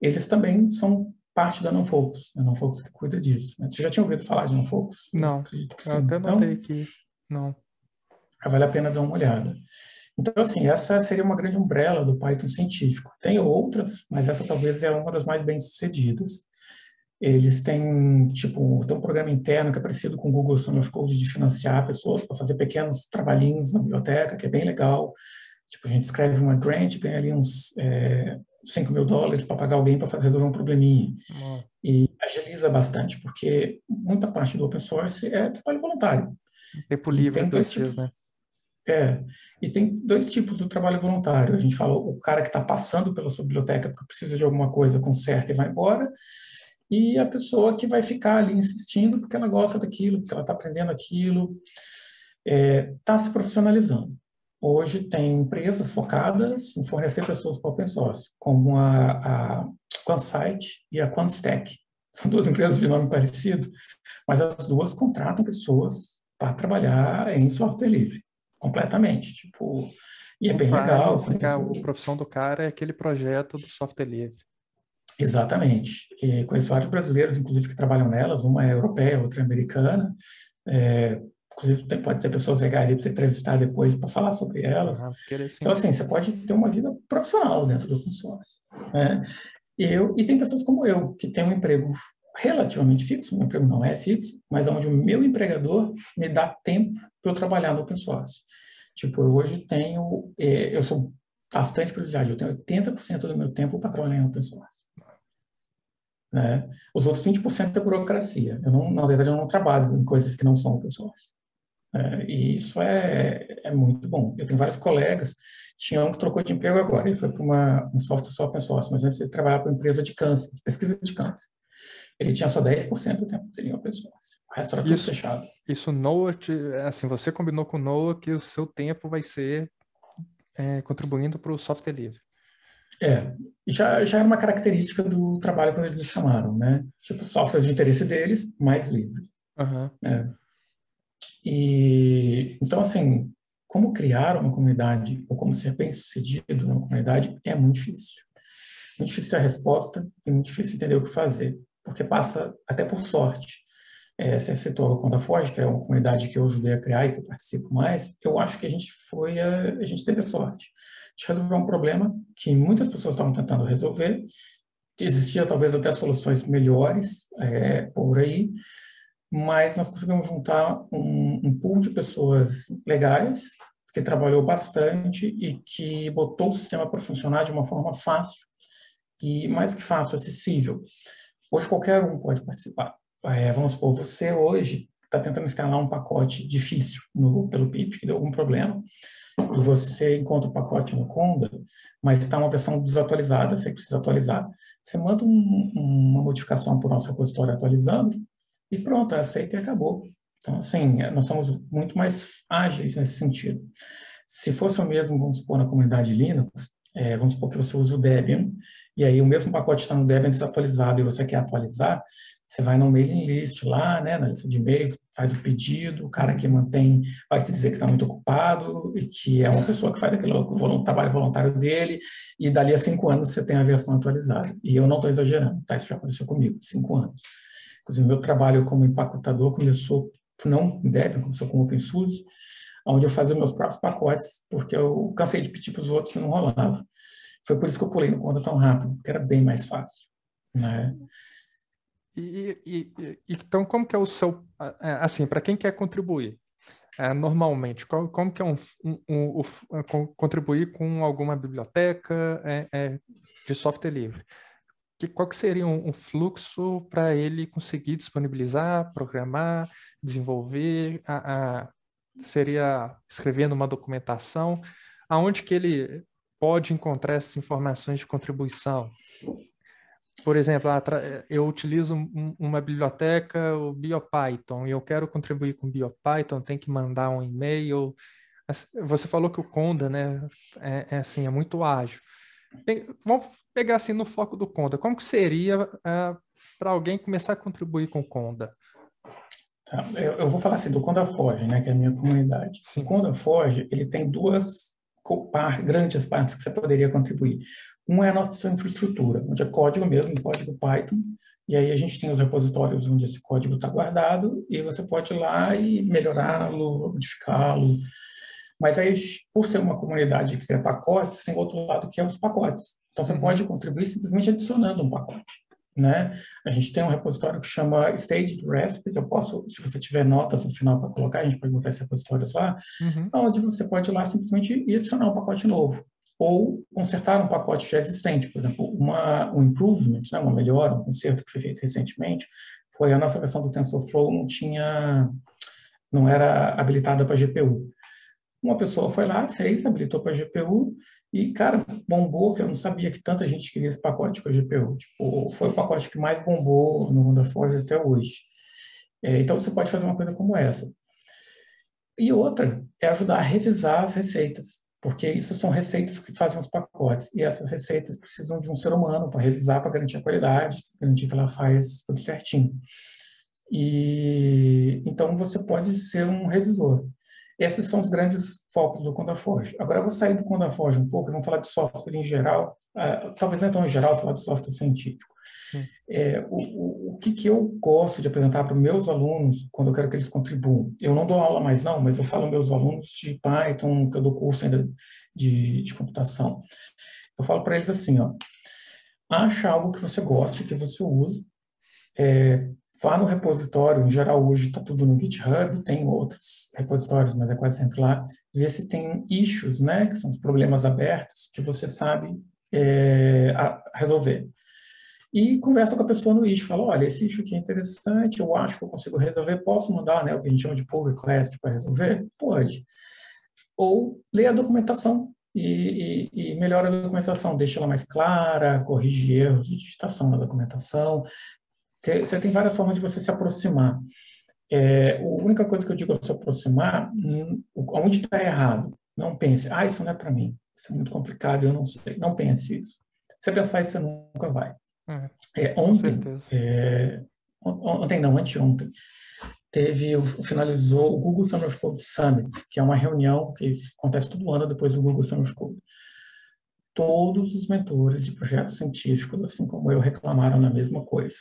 Eles também são parte da NonFocus, a NonFocus que cuida disso. Né? Você já tinha ouvido falar de NonFocus? Não, eu, eu até notei que não. Vale a pena dar uma olhada. Então, assim, essa seria uma grande umbrella do Python científico. Tem outras, mas essa talvez é uma das mais bem-sucedidas. Eles têm, tipo, tem um programa interno que é parecido com o Google Summer of Code de financiar pessoas para fazer pequenos trabalhinhos na biblioteca, que é bem legal. Tipo, a gente escreve uma grant, ganha ali uns é, 5 mil dólares para pagar alguém para resolver um probleminha. Uhum. E agiliza bastante, porque muita parte do open source é trabalho voluntário. Tempo livre para vocês, né? É, e tem dois tipos do trabalho voluntário. A gente fala o cara que está passando pela sua biblioteca porque precisa de alguma coisa, conserta e vai embora, e a pessoa que vai ficar ali insistindo porque ela gosta daquilo, porque ela está aprendendo aquilo, está é, tá se profissionalizando. Hoje tem empresas focadas em fornecer pessoas para open source, como a, a e a QuanStack. São duas empresas de nome parecido, mas as duas contratam pessoas para trabalhar em software livre completamente. Tipo, e é bem legal. Conheço... A profissão do cara é aquele projeto do software livre. Exatamente. E conheço vários brasileiros, inclusive, que trabalham nelas. Uma é europeia, outra é americana. É, inclusive, pode ter pessoas legais ali para você entrevistar depois para falar sobre elas. Ah, então, assim, você pode ter uma vida profissional dentro do open source. Né? Eu, e tem pessoas como eu, que tem um emprego relativamente fixo, meu emprego não é fixo, mas onde o meu empregador me dá tempo para eu trabalhar no open source. Tipo, eu hoje tenho, é, eu sou bastante privilegiado, eu tenho 80% do meu tempo para trabalhar em open source. Né? Os outros 20% é burocracia. Eu não, na verdade, eu não trabalho em coisas que não são open source. É, e isso é, é muito bom. Eu tenho vários colegas, tinha um que trocou de emprego agora, ele foi para um software só open source, mas antes ele trabalhava para uma empresa de câncer, de pesquisa de câncer. Ele tinha só 10% do tempo dele em open source. O resto era tudo isso, fechado. Isso Noah, assim, você combinou com o Noah que o seu tempo vai ser é, contribuindo para o software livre. É, já, já era uma característica do trabalho quando eles me chamaram, né? Tipo, software de interesse deles, mais livre. Uhum. É. E, então, assim, como criar uma comunidade, ou como ser bem sucedido numa comunidade, é muito difícil. Muito difícil ter a resposta e muito difícil entender o que fazer, porque passa até por sorte. É, você citou a Conta Foge, que é uma comunidade que eu ajudei a criar e que eu participo mais, eu acho que a gente foi, a, a gente teve sorte. A gente resolveu um problema que muitas pessoas estavam tentando resolver, existia talvez até soluções melhores é, por aí, mas nós conseguimos juntar um, um pool de pessoas legais, que trabalhou bastante e que botou o sistema para funcionar de uma forma fácil e, mais que fácil, acessível. Hoje qualquer um pode participar é, vamos supor, você hoje está tentando instalar um pacote difícil no, pelo PIP, que deu algum problema, e você encontra o pacote no Conda, mas está uma versão desatualizada, você precisa atualizar. Você manda um, uma modificação para o nosso repositório atualizando, e pronto, aceita e acabou. Então, assim, nós somos muito mais ágeis nesse sentido. Se fosse o mesmo, vamos supor, na comunidade Linux, é, vamos supor que você usa o Debian, e aí o mesmo pacote está no Debian desatualizado e você quer atualizar, você vai no mailing list lá, né, na lista de e-mails, faz o pedido, o cara que mantém vai te dizer que está muito ocupado e que é uma pessoa que faz aquele trabalho voluntário dele, e dali a cinco anos você tem a versão atualizada. E eu não estou exagerando, tá? Isso já aconteceu comigo, cinco anos. Inclusive, meu trabalho como empacotador começou, não em Debian, começou com OpenSUSE, onde eu fazia meus próprios pacotes, porque eu cansei de pedir para os outros e não rolava. Foi por isso que eu pulei no conta tão rápido, porque era bem mais fácil. Né? E, e, e, então, como que é o seu, é, assim, para quem quer contribuir, é, normalmente, qual, como que é um, um, um, um, contribuir com alguma biblioteca é, é, de software livre? Que, qual que seria um, fluxo para ele conseguir disponibilizar, programar, desenvolver, a, a, seria escrevendo uma documentação, aonde que ele pode encontrar essas informações de contribuição? por exemplo, eu utilizo uma biblioteca, o BioPython, e eu quero contribuir com o BioPython, tem que mandar um e-mail, Você falou que o Conda, né, é, é assim, é muito ágil. Vamos pegar assim no foco do Conda. Como que seria uh, para alguém começar a contribuir com o Conda? Tá, eu, eu, vou falar assim do Conda Forge, né, que é a minha comunidade. Sim. O Conda Forge, ele tem duas par, grandes partes que você poderia contribuir. Um é a nossa infraestrutura, onde é código mesmo, código Python, e aí a gente tem os repositórios onde esse código está guardado, e você pode ir lá e melhorá-lo, modificá-lo, mas aí, por ser uma comunidade que cria pacotes, tem outro lado que é os pacotes. Então, você uhum. pode contribuir simplesmente adicionando um pacote. Né? A gente tem um repositório que chama Staged Recipes. Eu posso, se você tiver notas no final para colocar, a gente pode botar esse repositório lá, uhum. onde você pode ir lá simplesmente e adicionar um pacote novo. Ou consertar um pacote já existente. Por exemplo, uma, um improvement, né? uma melhora, um conserto que foi feito recentemente, foi a nossa versão do TensorFlow não tinha, não era habilitada para GPU. Uma pessoa foi lá, fez, habilitou para GPU e, cara, bombou, que eu não sabia que tanta gente queria esse pacote com a GPU. Tipo, foi o pacote que mais bombou no Honda Forge até hoje. É, então, você pode fazer uma coisa como essa. E outra é ajudar a revisar as receitas, porque isso são receitas que fazem os pacotes. E essas receitas precisam de um ser humano para revisar, para garantir a qualidade, garantir que ela faz tudo certinho. E então você pode ser um revisor. Esses são os grandes focos do CondaForge. Agora eu vou sair do CondaForge um pouco e vamos falar de software em geral, uh, talvez não é tão em geral, falar de software científico. É, o, o, que, que eu gosto de apresentar para os meus alunos quando eu quero que eles contribuam? Eu não dou aula mais não, mas eu falo meus alunos de Python, que eu dou curso ainda de, de computação. Eu falo para eles assim, ó, acha algo que você goste, que você use, é, Vá no repositório, em geral hoje está tudo no GitHub, tem outros repositórios, mas é quase sempre lá, ver se tem issues, né, que são os problemas abertos que você sabe é, resolver. E conversa com a pessoa no issue, fala, olha, esse issue aqui é interessante, eu acho que eu consigo resolver, posso mandar né, o que a gente chama de pull request para resolver? Pode. Ou lê a documentação e, e, e, melhora a documentação, deixa ela mais clara, corrige erros de digitação na documentação, você tem várias formas de você se aproximar. É, a única coisa que eu digo é se aproximar, hum, onde está errado. Não pense, ah, isso não é para mim, isso é muito complicado, eu não sei. Não pense isso. Se você pensar isso, você nunca vai. É, é ontem, é, ontem não, anteontem, teve, finalizou o Google Summer Code Summit, que é uma reunião que acontece todo ano depois do Google Summer Code. Todos os mentores de projetos científicos, assim como eu, reclamaram da mesma coisa.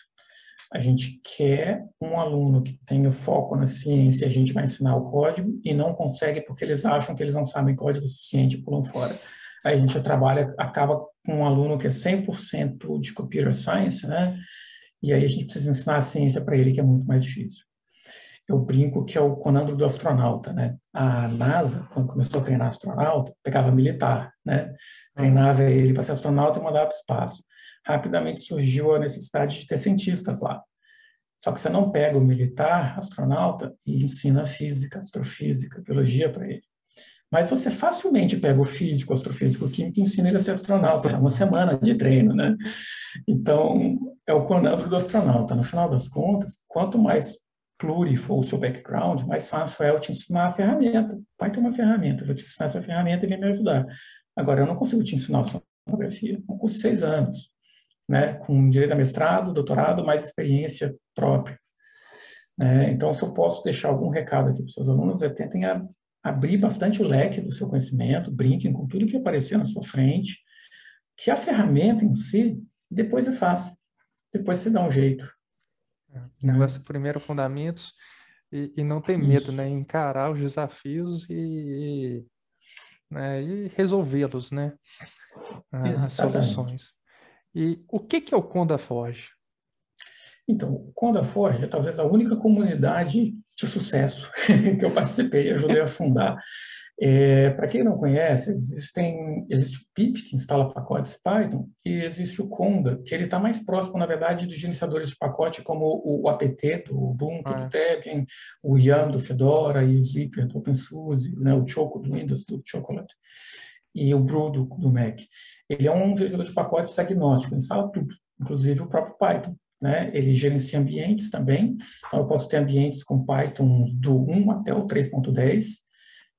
A gente quer um aluno que tenha foco na ciência, a gente vai ensinar o código e não consegue porque eles acham que eles não sabem código suficiente e pulam fora. Aí a gente trabalha, acaba com um aluno que é 100% de computer science, né? E aí a gente precisa ensinar a ciência para ele, que é muito mais difícil. Eu brinco que é o conandro do astronauta, né? A NASA, quando começou a treinar astronauta, pegava militar, né? Treinava ele para ser astronauta e mandava para o espaço rapidamente surgiu a necessidade de ter cientistas lá. Só que você não pega o militar, astronauta, e ensina física, astrofísica, biologia para ele. Mas você facilmente pega o físico, astrofísico, químico e ensina ele a ser astronauta. É uma semana de treino, né? Então, é o conandro do astronauta. No final das contas, quanto mais pluri for o seu background, mais fácil é eu te ensinar a ferramenta. Vai ter uma ferramenta, eu vou te ensinar essa ferramenta e vem me ajudar. Agora, eu não consigo te ensinar a sonografia. De seis anos né, com direito a mestrado, doutorado, mais experiência própria. Né? Então, se eu posso deixar algum recado aqui para os seus alunos, é tentem a, abrir bastante o leque do seu conhecimento, brinquem com tudo que aparecer na sua frente, que a ferramenta em si, depois é fácil, depois você dá um jeito. É, negócio né? primeiro fundamentos e, e não ter medo, né? Encarar os desafios e, e, né? e resolvê-los, né? As soluções. E o que, que é o Conda Forge? Então, o Conda Forge é talvez a única comunidade de sucesso que eu participei e ajudei a fundar. É, Para quem não conhece, existem, existe o PIP, que instala pacotes Python, e existe o Conda, que ele está mais próximo, na verdade, dos gerenciadores de pacote, como o, APT do Ubuntu, ah. do Debian, o YAM do Fedora e o Zyper do OpenSUSE, né, o Choco do Windows, do Chocolate e o Brew do, do Mac. Ele é um gerenciador de pacotes agnóstico, ele instala tudo, inclusive o próprio Python. Né? Ele gerencia ambientes também, então eu posso ter ambientes com Python do 1 até o 3.10,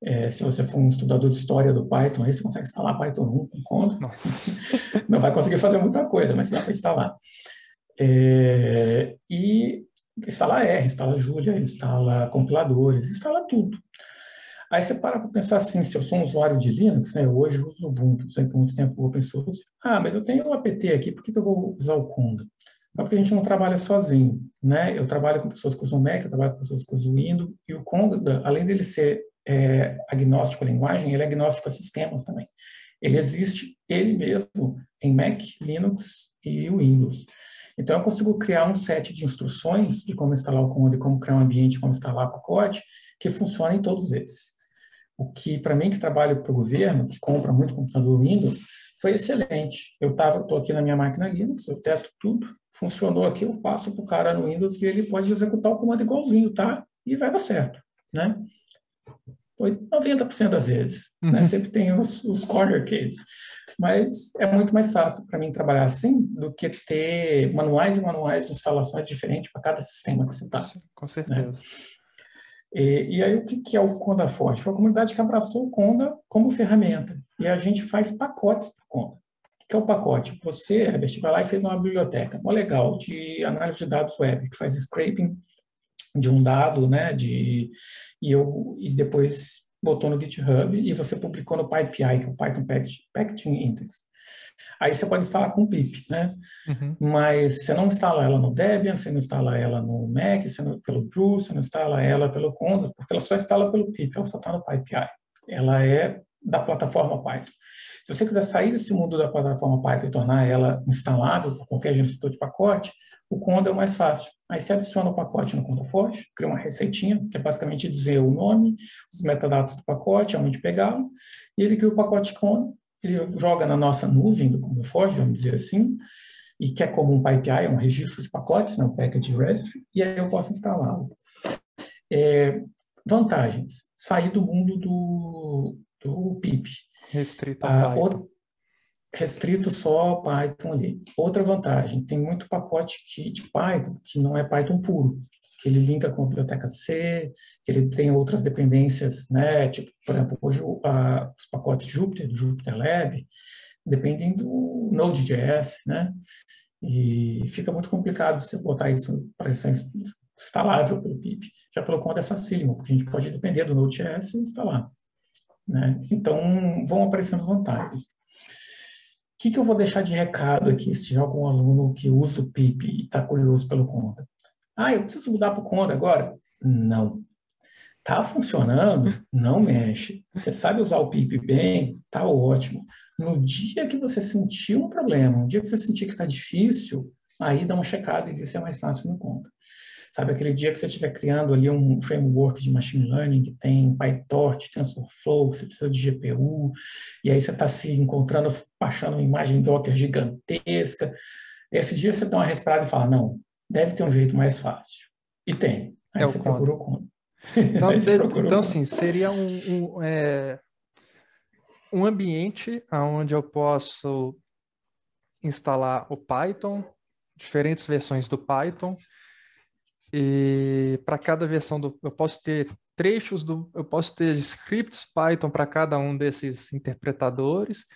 É, se você for um estudador de história do Python, aí você consegue instalar Python 1 com conta. Não vai conseguir fazer muita coisa, mas dá para instalar. É, e instala R, instala Julia, instala compiladores, instala tudo. Aí você para para pensar assim, se eu sou um usuário de Linux, né, eu hoje uso Ubuntu, sempre muito tempo open source, ah, mas eu tenho o apt aqui, por que, que eu vou usar o Conda? É porque a gente não trabalha sozinho, né? Eu trabalho com pessoas que usam Mac, eu trabalho com pessoas que usam Windows, e o Conda, além dele ser é, agnóstico à linguagem, ele é agnóstico a sistemas também. Ele existe ele mesmo em Mac, Linux e Windows. Então, eu consigo criar um set de instruções de como instalar o Conda, como criar um ambiente, como instalar pacote, que funciona em todos eles. O que, para mim, que trabalho para o governo, que compra muito computador Windows, foi excelente. Eu estou aqui na minha máquina Linux, eu testo tudo, funcionou aqui, eu passo para o cara no Windows e ele pode executar o comando igualzinho, tá? E vai dar certo, né? Foi 90% das vezes, né? uhum. né? Sempre tem os, os corner cases. Mas é muito mais fácil para mim trabalhar assim do que ter manuais e manuais de instalações diferentes para cada sistema que você está. Com né? certeza. Né? E, e, aí, o que, que é o Conda Forte? Foi a comunidade que abraçou o Conda como ferramenta. E a gente faz pacotes para Conda. O que é o pacote? Você, Herbert, vai lá e fez uma biblioteca, legal, de análise de dados web, que faz scraping de um dado, né, de, e, eu, e depois botou no GitHub e você publicou no PyPI, que é o Python Packaging Index. Aí você pode instalar com pip, né? Uhum. Mas você não instala ela no Debian, você não instala ela no Mac, você não, pelo Brew, você não instala ela pelo Conda, porque ela só instala pelo pip, ela só está no PyPI. Ela é da plataforma Python. Se você quiser sair desse mundo da plataforma Python e tornar ela instalável por qualquer gestor de pacote, o Conda é o mais fácil. Aí você adiciona o pacote no Conda Forte, cria uma receitinha, que é basicamente dizer o nome, os metadados do pacote, aonde pegá-lo, e ele cria o pacote Conda, ele joga na nossa nuvem do Conda Forte, vamos dizer assim, e que é como um PyPI, é um registro de pacotes, né, um package registry, e aí eu posso instalá-lo. É, vantagens. Sair do mundo do, do PIP. Restrito a ah, restrito só Python ali. Outra vantagem, tem muito pacote de Python que não é Python puro, que ele linka com a biblioteca C, que ele tem outras dependências, né? Tipo, por exemplo, hoje os pacotes Jupyter, do Jupyter Lab, dependem do Node.js, né? E fica muito complicado você botar isso para ser instalável pelo pip. Já pelo Conda é facílimo, porque a gente pode depender do Node.js e instalar. Né? Então, vão aparecendo vantagens que, que eu vou deixar de recado aqui se tiver algum aluno que usa o PIP e está curioso pelo Conda? Ah, eu preciso mudar para o Conda agora? Não. Tá funcionando? Não mexe. Você sabe usar o PIP bem? Tá ótimo. No dia que você sentir um problema, no dia que você sentir que está difícil, aí dá uma checada e vê se é mais fácil no Conda. Sabe, aquele dia que você estiver criando ali um framework de machine learning que tem PyTorch, TensorFlow, você precisa de GPU, e aí você está se encontrando, baixando uma imagem Docker gigantesca. Esse dia você dá uma respirada e fala, não, deve ter um jeito mais fácil. E tem. Aí é você o conta. Então, então assim, seria um, um, é, um ambiente onde eu posso instalar o Python, diferentes versões do Python, e para cada versão do. Eu posso ter trechos do. Eu posso ter scripts Python para cada um desses interpretadores.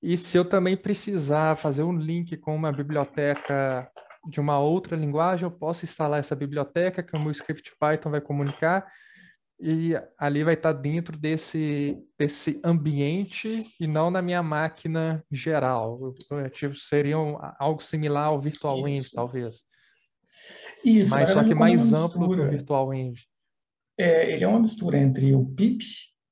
E se eu também precisar fazer um link com uma biblioteca de uma outra linguagem, eu posso instalar essa biblioteca que o meu script Python vai comunicar e ali vai estar dentro desse, desse ambiente e não na minha máquina geral. Tipo, seria um, algo similar ao VirtualEngine, talvez. Isso, mas só que mais amplo que o Virtual Engine. É, ele é uma mistura entre o PIP,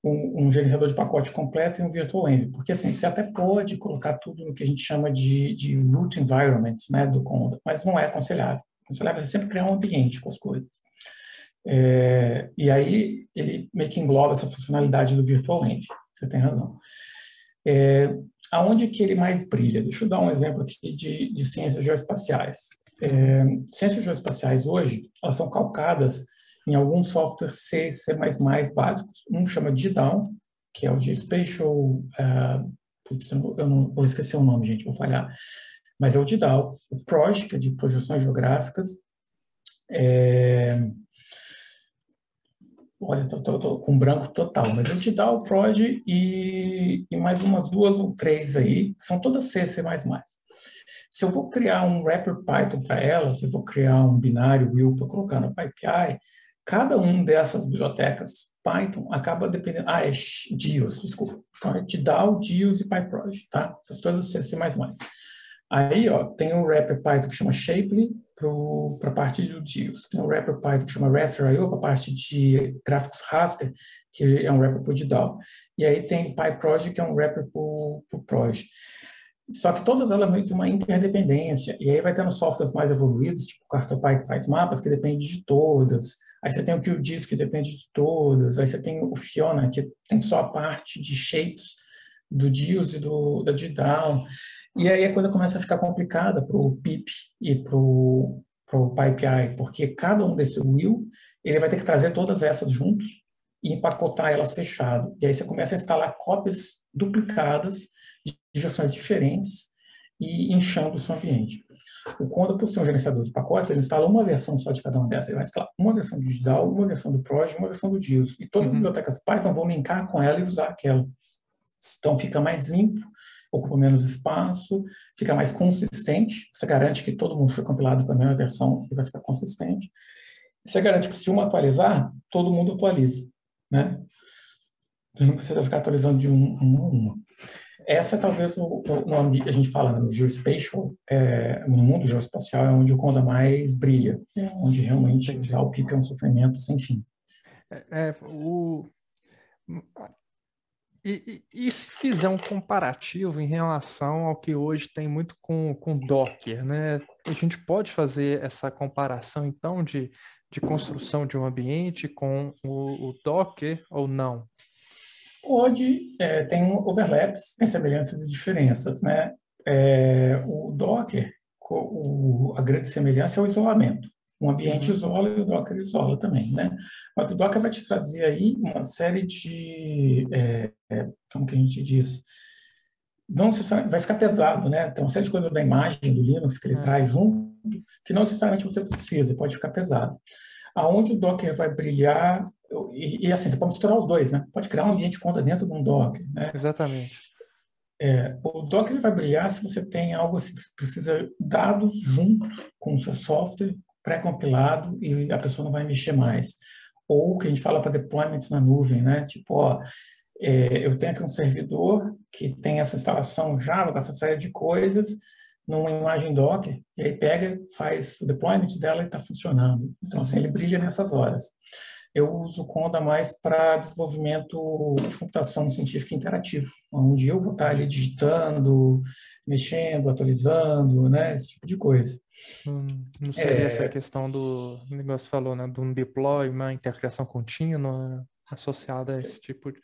um, um, gerenciador de pacote completo, e um Virtual Engine. Porque assim, você até pode colocar tudo no que a gente chama de, de root environment né, do Conda, mas não é aconselhável. Aconselhável é sempre criar um ambiente com as coisas. É, e aí ele meio que engloba essa funcionalidade do Virtual Engine. Você tem razão. É, aonde que ele mais brilha? Deixa eu dar um exemplo aqui de, de ciências geoespaciais. É, ciências geoespaciais hoje, elas são calcadas em alguns softwares C, C++ básicos. Um chama DDown, que é o de Spatial... Uh, putz, eu, não, eu não vou esquecer o nome, gente, vou falhar. Mas é o DDAL. O PROJ, que é de projeções geográficas. É, Olha, tô, tô, tô, com branco total, mas eu te dá o prod e, e mais umas duas ou três aí, são todas C, C++. Se eu vou criar um wrapper Python para ela, se eu vou criar um binário will para colocar no PyPI, cada um dessas bibliotecas Python acaba dependendo... Ah, é DIOS, desculpa. Então, é DAO, DIOS e PyProj, tá? Essas todas C. Aí, ó, tem um wrapper Python que chama Shapely para a parte do DIOS. Tem um wrapper Python que chama Raster.io para a parte de gráficos raster, que é um wrapper para o DAO. E aí tem PyProj, que é um wrapper para o Proj. Só que todas elas meio que uma interdependência. E aí vai tendo softwares mais evoluídos, tipo o CartoPy que faz mapas, que depende de todas. Aí você tem o QGIS, que depende de todas. Aí você tem o Fiona, que tem só a parte de shapes do DIOS e do, da DDAO. E aí a coisa começa a ficar complicada para o PIP e para o PyPI, porque cada um desse will, ele vai ter que trazer todas essas juntos e empacotar elas fechado. E aí você começa a instalar cópias duplicadas de versões diferentes e inchando o seu ambiente. O Conda, por ser um gerenciador de pacotes, ele instala uma versão só de cada uma dessas. Ele vai instalar uma versão do Digital, uma versão do Proj, uma versão do DIOS. E todas uhum. as bibliotecas Python vão linkar com ela e usar aquela. Então fica mais limpo, ocupa menos espaço, fica mais consistente. Você garante que todo mundo foi compilado para a mesma versão e vai ficar consistente. Você garante que se uma atualizar, todo mundo atualiza. Né? Você não precisa ficar atualizando de um, um a uma essa é talvez o, o, a gente fala né, no geospatial, é, no mundo geoespacial é onde o Conda mais brilha, é onde realmente Entendi. usar o PIP é um sofrimento sem fim. É, é o e, e, e, se fizer um comparativo em relação ao que hoje tem muito com, com Docker, né? A gente pode fazer essa comparação, então, de, de construção de um ambiente com o, o Docker ou não? Pode, é, tem overlaps, tem semelhanças e diferenças, né? É, o Docker, o, a grande semelhança é o isolamento. O ambiente uhum. isola e o Docker isola também, né? Mas o Docker vai te trazer aí uma série de, é, é como que a gente diz, não vai ficar pesado, né? Tem uma série de coisas da imagem do Linux que ele uhum. traz junto, que não necessariamente você precisa, pode ficar pesado. Aonde o Docker vai brilhar e, e, assim, você pode misturar os dois, né? Pode criar um ambiente conta dentro de um Docker, né? Exatamente. É, o Docker vai brilhar se você tem algo assim que precisa dados junto com o seu software pré-compilado e a pessoa não vai mexer mais. Ou que a gente fala para deployments na nuvem, né? Tipo, ó, é, eu tenho aqui um servidor que tem essa instalação Java, com essa série de coisas, numa imagem Docker, e aí pega, faz o deployment dela e está funcionando. Então, assim, ele brilha nessas horas eu uso o Conda mais para desenvolvimento de computação científica interativa, onde eu vou estar ali digitando, mexendo, atualizando, né, esse tipo de coisa. Hum, não seria é... essa questão do negócio falou, né, de um deploy, uma integração contínua associada a esse tipo de...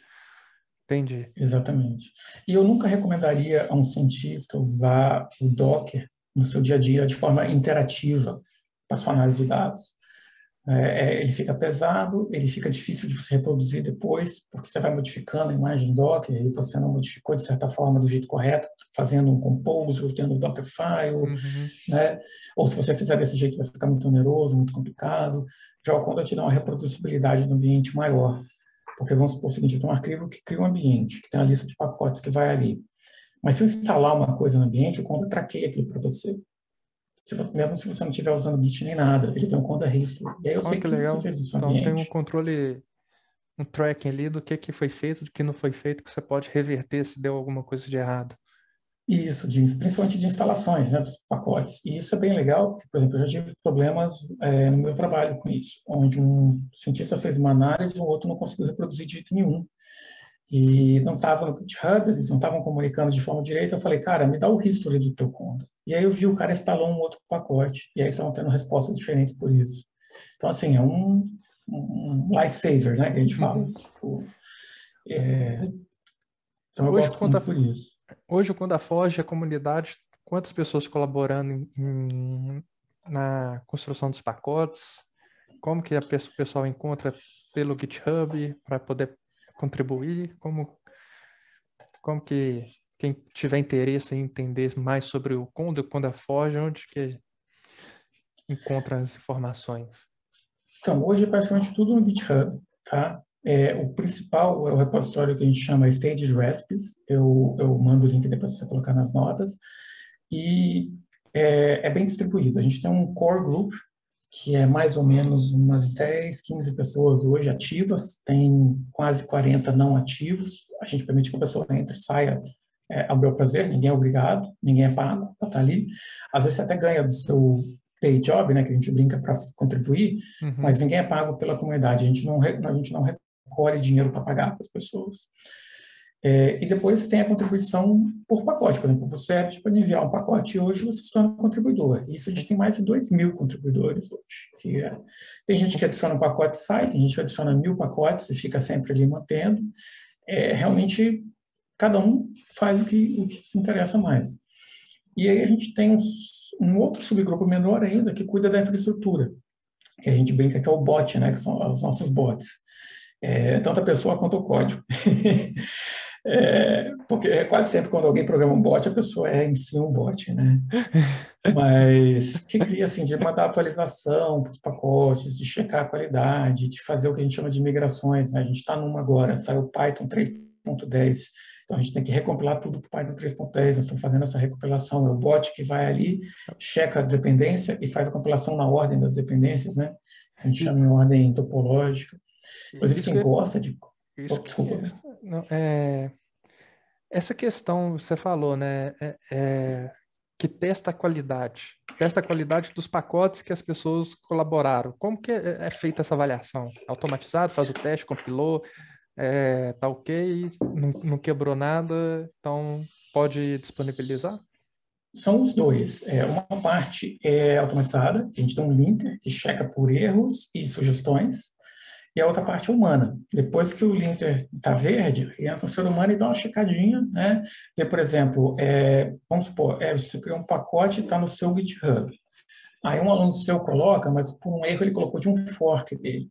Entendi. Exatamente. E eu nunca recomendaria a um cientista usar o Docker no seu dia a dia de forma interativa para sua análise de dados é, é, ele fica pesado, ele fica difícil de você reproduzir depois, porque você vai modificando a imagem Docker e você não modificou de certa forma do jeito correto, fazendo um compose ou tendo um Dockerfile, uhum. né? Ou se você fizer desse jeito vai ficar muito oneroso, muito complicado. Já o Conda te dá uma reproduzibilidade no ambiente maior, porque vamos supor o seguinte, eu tenho um arquivo que cria um ambiente, que tem a lista de pacotes que vai ali. Mas se eu instalar uma coisa no ambiente, o Conda traqueia aquilo para você. Se você, mesmo se você não estiver usando Git nem nada, ele tem um conta history. E aí eu sei que, que legal. você fez Então ambiente. tem um controle, um tracking ali do que, que foi feito, do que não foi feito, que você pode reverter se deu alguma coisa de errado. Isso, de, principalmente de instalações né, dos pacotes. E isso é bem legal, porque, por exemplo, eu já tive problemas é, no meu trabalho com isso, onde um cientista fez uma análise e o outro não conseguiu reproduzir de jeito nenhum e não estava no GitHub, eles não estavam comunicando de forma direita. Eu falei, cara, me dá o history do teu conta. E aí eu vi o cara instalou um outro pacote, e aí estavam tendo respostas diferentes por isso. Então, assim, é um, um lifesaver, né, que a gente fala. Uhum. Tipo, é, então, eu hoje, gosto muito por isso. Hoje, quando a Foge, a comunidade, quantas pessoas colaborando em, em, na construção dos pacotes? Como que a pessoal encontra pelo GitHub para poder contribuir? Como, como que quem tiver interesse em entender mais sobre o Conda Conda Forge, onde que encontra as informações? Então, hoje é praticamente tudo no GitHub. tá? É, o principal é o repositório que a gente chama Stage Recipes, eu, eu mando o link depois para você colocar nas notas, e é, é, bem distribuído. A gente tem um core group, que é mais ou menos umas 10, 15 pessoas hoje ativas, tem quase 40 não ativos, a gente permite que a pessoa entre e saia é, ao meu prazer, ninguém é obrigado, ninguém é pago para estar ali. Às vezes você até ganha do seu day job, né, que a gente brinca para contribuir, uhum. mas ninguém é pago pela comunidade, a gente não, a gente não recolhe dinheiro para pagar para as pessoas. É, e depois tem a contribuição por pacote. Por exemplo, você é pode enviar um pacote e hoje você se torna contribuidor. Isso a gente tem mais de 2 mil contribuidores hoje. Que é, tem gente que adiciona um pacote sai, tem gente que adiciona mil pacotes e fica sempre ali mantendo. É, realmente, cada um faz o que, o que se interessa mais. E aí a gente tem uns, um outro subgrupo menor ainda que cuida da infraestrutura, que a gente brinca que é o bot, né, que são os nossos bots. É, tanto a pessoa quanto o código. É, porque é quase sempre quando alguém programa um bot, a pessoa é em si um bot, né? Mas que cria assim, de mandar atualização para os pacotes, de checar a qualidade, de fazer o que a gente chama de migrações. Né? A gente está numa agora, saiu Python 3.10, então a gente tem que recompilar tudo para o Python 3.10, nós estamos fazendo essa recompilação, é o bot que vai ali, checa a dependência e faz a compilação na ordem das dependências, né? A gente chama em ordem topológica. Inclusive, quem gosta de isso oh, desculpa. Que, não, é, essa questão você falou, né? É, é, que testa a qualidade, testa a qualidade dos pacotes que as pessoas colaboraram. Como que é, é feita essa avaliação? Automatizado, faz o teste, compilou, é, tá ok, não, não quebrou nada, então pode disponibilizar? São os dois. É, uma parte é automatizada, a gente tem um linker que checa por erros e sugestões, e a outra parte é humana. Depois que o linter está verde, entra o ser humano e dá uma checadinha, né? Porque, por exemplo, é, vamos supor, é, você criou um pacote e está no seu GitHub. Aí um aluno seu coloca, mas por um erro ele colocou de um fork dele.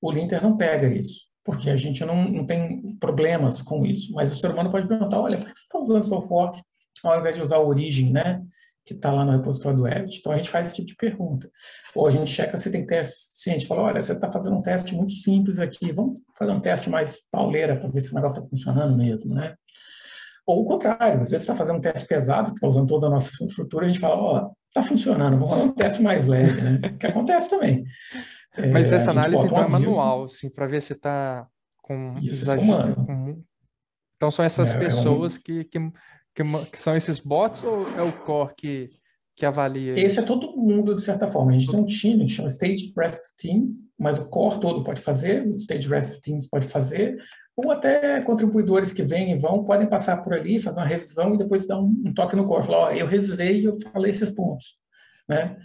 O linter não pega isso, porque a gente não, não tem problemas com isso. Mas o ser humano pode perguntar, olha, por que você está usando seu fork ao invés de usar a origem, né? que está lá no repositório do Revit. Então, a gente faz esse tipo de pergunta. Ou a gente checa se tem teste se a gente fala, olha, você está fazendo um teste muito simples aqui, vamos fazer um teste mais pauleira para ver se o negócio está funcionando mesmo, né? Ou o contrário, às vezes está fazendo um teste pesado, está usando toda a nossa estrutura, a gente fala, ó, oh, está funcionando, vamos fazer um teste mais leve, né? Que acontece também. Mas é, essa análise então é manual, assim, para ver se está com Isso é exagero. Com... Então são essas é, pessoas é um... que, que que, que, são esses bots ou é o core que, que avalia? Esse é todo mundo, de certa forma. A gente tem um time chama Stage Rescue Team, mas o core todo pode fazer, o Stage Rescue Teams pode fazer, ou até contribuidores que vêm e vão podem passar por ali, fazer uma revisão e depois dar um, um toque no core. Falar, ó, eu revisei e eu falei esses pontos. Né?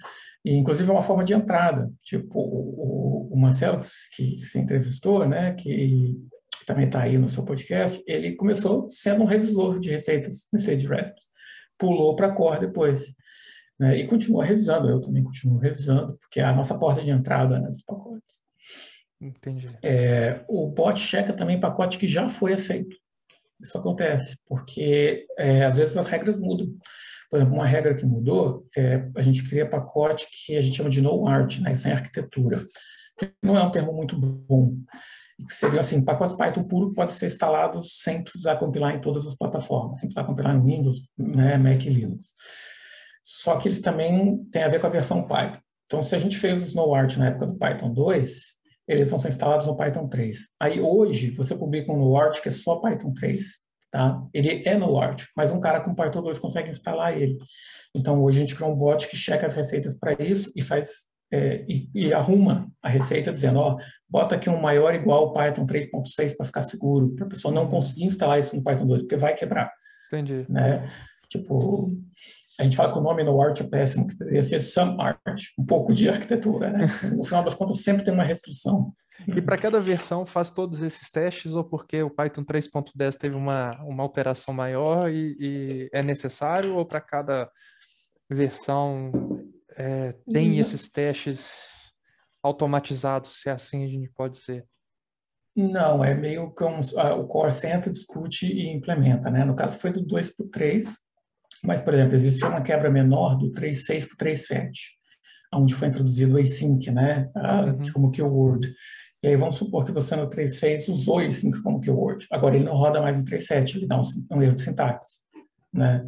E, inclusive, é uma forma de entrada. Tipo, o, o Marcelo, que se entrevistou, né, que também está aí no seu podcast, ele começou sendo um revisor de receitas no Sage Recipes, pulou para a Core depois, né, e continua revisando, eu também continuo revisando, porque é a nossa porta de entrada né, dos pacotes. Entendi. É, o bot checa também pacote que já foi aceito. Isso acontece, porque é, às vezes as regras mudam. Por exemplo, uma regra que mudou, é, a gente cria pacote que a gente chama de no art, né, sem arquitetura, que não é um termo muito bom que seria assim, pacotes Python puro pode ser instalado sem precisar compilar em todas as plataformas, sem precisar compilar em Windows, né, Mac e Linux. Só que eles também têm a ver com a versão Python. Então, se a gente fez o SnowArt na época do Python 2, eles vão ser instalados no Python 3. Aí, hoje, você publica um NoArt que é só Python 3. Tá? Ele é NoArt, mas um cara com Python 2 consegue instalar ele. Então, hoje a gente criou um bot que checa as receitas para isso e faz é, e, e, arruma a receita dizendo, ó, bota aqui um maior igual Python 3.6 para ficar seguro, para a pessoa não conseguir instalar isso no Python 2, porque vai quebrar. Entendi. Né? Tipo, a gente fala que o nome no Art é péssimo, que deveria ser some art, um pouco de arquitetura, né? No final das contas, sempre tem uma restrição. E para cada versão faz todos esses testes ou porque o Python 3.10 teve uma, uma alteração maior e, e é necessário ou para cada versão é, tem uhum. esses testes automatizados, se é assim a gente pode dizer? Não, é meio como o Core Center discute e implementa, né? No caso foi do 2 para o 3, mas, por exemplo, existe uma quebra menor do 3.6 para o 3.7, onde foi introduzido o async, né? Ah, uhum. Como que o Word. E aí vamos supor que você no 3.6 usou esse como keyword. Agora ele não roda mais no 3.7, ele dá um, um erro de sintaxe. Né?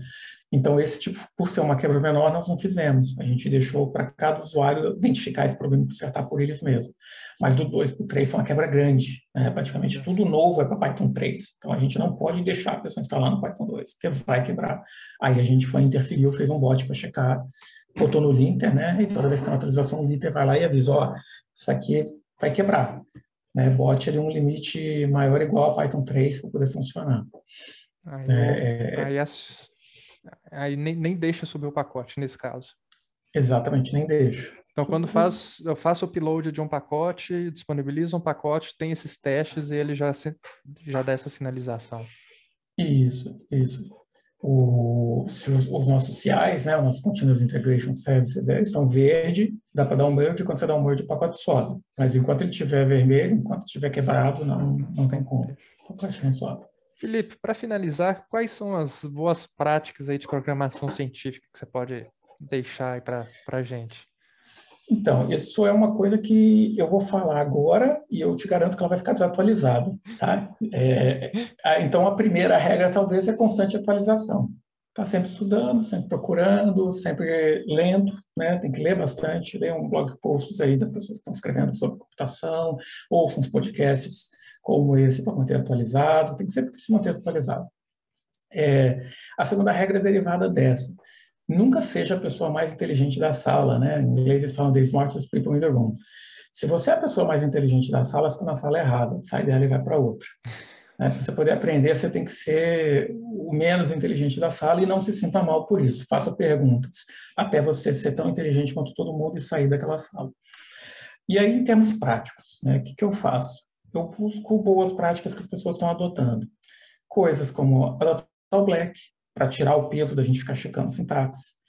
Então, esse tipo, por ser uma quebra menor, nós não fizemos. A gente deixou para cada usuário identificar esse problema e consertar por eles mesmos. Mas do 2 para o 3 foi uma quebra grande. Né? Praticamente tudo novo é para Python 3. Então, a gente não pode deixar a pessoa instalar no Python 2, porque vai quebrar. Aí a gente foi, interferiu, fez um bot para checar, botou no linter, né? E toda vez que tem uma atualização, o linter vai lá e avisa, ó, isso aqui vai quebrar. Né? Bot ali um limite maior ou igual a Python 3 para poder funcionar. Aí, é, é, aí, as, aí nem, nem deixa subir o pacote nesse caso. Exatamente, nem deixa. Então, quando faz, eu faço o upload de um pacote, disponibilizo um pacote, tem esses testes e ele já, já dá essa sinalização. Isso, isso. O, os, os, nossos CIs, né, os nossos Continuous Integration Services, eles estão verde, dá para dar um merge, quando você dá um merge, o pacote sobe. Mas enquanto ele estiver vermelho, enquanto estiver quebrado, não, não tem como. O pacote não sobe. Felipe, para finalizar, quais são as boas práticas aí de programação científica que você pode deixar aí para a gente? Então, isso é uma coisa que eu vou falar agora e eu te garanto que ela vai ficar desatualizada, tá? É, então, a primeira regra talvez é constante atualização. Está sempre estudando, sempre procurando, sempre lendo, né? Tem que ler bastante, ler um blog posts aí das pessoas que estão escrevendo sobre computação, ouçam uns podcasts como esse para manter atualizado, tem que sempre se manter atualizado. É, a segunda regra é derivada dessa. Nunca seja a pessoa mais inteligente da sala, né? Em inglês eles falam the smartest people in the room. Se você é a pessoa mais inteligente da sala, você está na sala errada. Sai dela e vai para outra. Né? Para você poder aprender, você tem que ser o menos inteligente da sala e não se sinta mal por isso. Faça perguntas até você ser tão inteligente quanto todo mundo e sair daquela sala. E aí, em termos práticos, né? o que, que eu faço? eu busco boas práticas que as pessoas estão adotando. Coisas como adotar o Black, para tirar o peso da gente ficar checando sintaxe.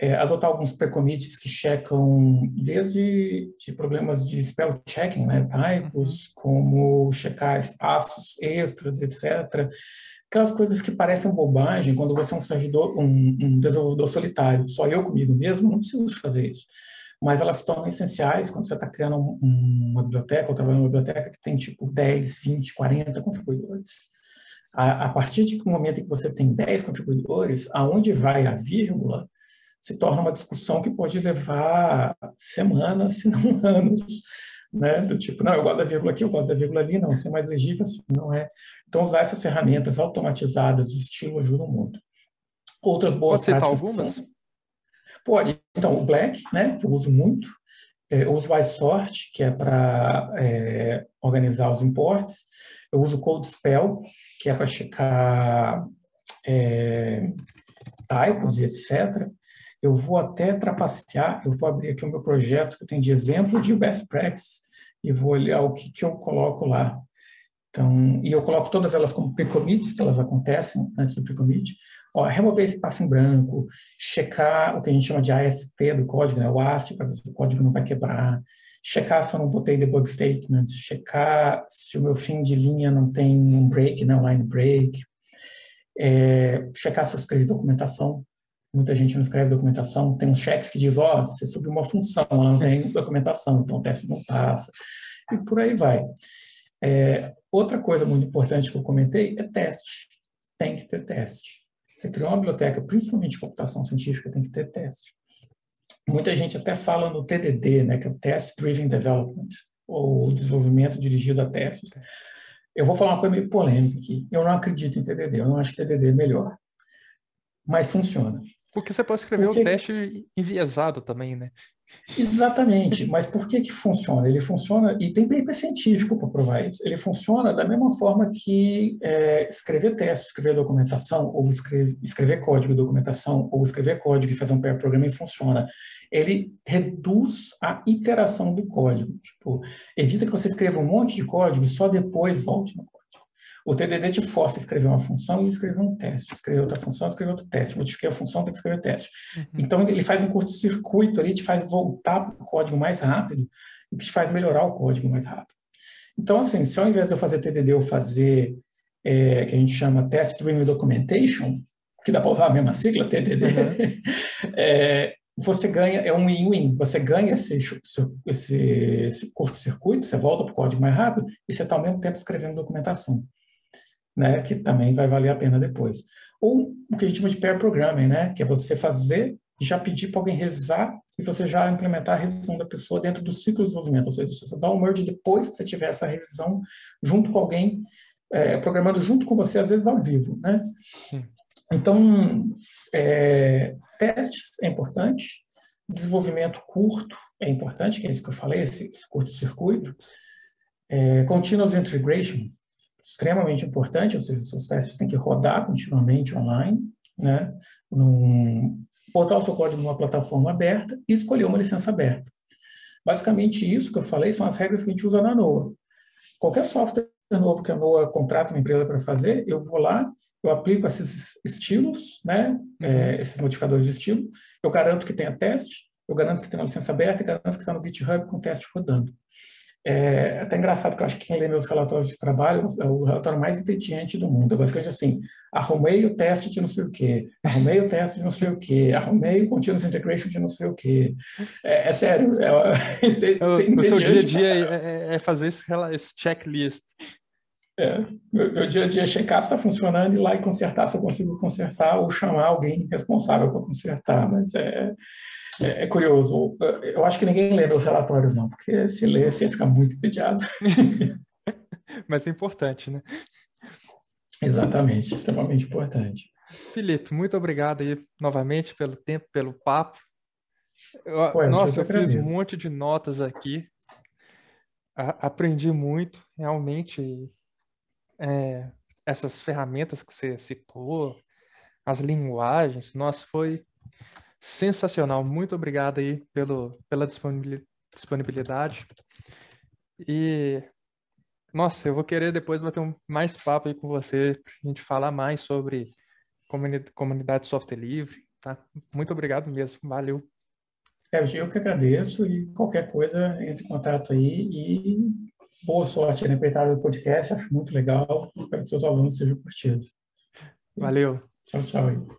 É, adotar alguns pre-commits que checam desde de problemas de spell checking, né, typos, como checar espaços extras, etc. Aquelas coisas que parecem bobagem quando você é um, servidor, um, um desenvolvedor solitário, só eu comigo mesmo, não preciso fazer isso mas elas se tornam essenciais quando você está criando uma biblioteca ou trabalhando uma biblioteca que tem tipo 10, 20, 40 contribuidores. A, a partir do momento em que você tem 10 contribuidores, aonde vai a vírgula se torna uma discussão que pode levar semanas, se não anos, né? Do tipo, não, eu gosto da vírgula aqui, eu gosto da vírgula ali, não, isso é mais legível, assim, não é. Então, usar essas ferramentas automatizadas do estilo ajuda muito. Outras boas Pode citar algumas? São, Pode. Então, o Black, né, que eu uso muito. É, eu uso o iSort, que é para é, organizar os imports. Eu uso o Code Spell, que é para checar é, typos e etc. Eu vou até trapacear, eu vou abrir aqui o meu projeto que eu tenho de exemplo de best practice e vou olhar o que, que eu coloco lá. Então, e eu coloco todas elas como pre-commits, que elas acontecem antes do pre-commit. Ó, remover espaço em branco, checar o que a gente chama de AST do código, né, o AST, para ver se o código não vai quebrar, checar se eu não botei debug statement, checar se o meu fim de linha não tem um break, né, um line break, é, checar se eu escrevi documentação. Muita gente não escreve documentação, tem uns cheques que diz, ó, oh, você subiu uma função, ela não tem documentação, então o teste não passa, e por aí vai. É, outra coisa muito importante que eu comentei é teste. Tem que ter teste. Você criou uma biblioteca, principalmente computação científica, tem que ter teste. Muita gente até fala no TDD, né, que é o Test Driven Development, ou desenvolvimento dirigido a testes. Eu vou falar uma coisa meio polêmica aqui. Eu não acredito em TDD, eu não acho TDD melhor. Mas funciona. Porque você pode escrever Porque... um teste enviesado também, né? Exatamente, mas por que que funciona? Ele funciona, e tem paper científico para provar isso, ele funciona da mesma forma que é, escrever teste, escrever documentação, ou escrever, escrever código e documentação, ou escrever código e fazer um pair programming funciona. Ele reduz a iteração do código, tipo, evita que você escreva um monte de código e só depois volte no código. O TDD te força a escrever uma função e escrever um teste, escrever outra função, escrever outro teste, modifiquei a função, tem que escrever teste. Uhum. Então, ele faz um curto-circuito ali, te faz voltar para o código mais rápido e te faz melhorar o código mais rápido. Então, assim, se ao invés de eu fazer TDD, eu fazer, é, que a gente chama Test Driven Documentation, que dá para usar a mesma sigla, TDD, uhum. é, você ganha, é um win-win. Você ganha esse, esse, esse curto-circuito, você volta para o código mais rápido e você está ao mesmo tempo escrevendo documentação, né? que também vai valer a pena depois. Ou o que a gente chama de pair programming, né? que é você fazer já pedir para alguém revisar e você já implementar a revisão da pessoa dentro do ciclo de desenvolvimento. Ou seja, você dá um merge depois que você tiver essa revisão junto com alguém, é, programando junto com você, às vezes ao vivo. Né? Então, é, testes é importante, desenvolvimento curto é importante, que é isso que eu falei, esse, esse curto-circuito. É, continuous integration, extremamente importante, ou seja, seus testes têm que rodar continuamente online, né? Num, botar o seu código numa plataforma aberta e escolher uma licença aberta. Basicamente, isso que eu falei são as regras que a gente usa na NOAA. Qualquer software novo que a NOAA contrata uma empresa para fazer, eu vou lá, eu aplico esses estilos, né, é, esses modificadores de estilo, eu garanto que tenha teste, eu garanto que tenha uma licença aberta e garanto que está no GitHub com teste rodando. É até engraçado que eu acho que quem lê meus relatórios de trabalho é o relatório mais entediante do mundo. É basicamente assim, arrumei o teste de não sei o quê, arrumei o teste de não sei o quê, arrumei o continuous integration de não sei o quê. É, é sério. É, o seu dia a dia é, é, é, fazer esse, esse checklist. É, meu, meu, dia a dia é checar se está funcionando e ir lá e consertar se eu consigo consertar ou chamar alguém responsável para consertar. Mas é, é, é, curioso. Eu acho que ninguém lembra os relatórios, não, porque se ler, você fica muito entediado. Mas é importante, né? Exatamente, extremamente importante. Felipe, muito obrigado aí novamente pelo tempo, pelo papo. Eu, Pô, nossa, eu fiz um monte de notas aqui. A, aprendi muito, realmente. É, essas ferramentas que você citou, as linguagens, nossa, foi sensacional. Muito obrigado aí pelo, pela disponibilidade. E, nossa, eu vou querer depois bater um, mais papo aí com você, a gente falar mais sobre comunidade, comunidade software livre, tá? Muito obrigado mesmo, valeu. É, eu que agradeço e qualquer coisa, entre em contato aí e boa sorte na empreitada do podcast, acho muito legal, espero que seus alunos sejam curtidos. Valeu. Tchau, tchau.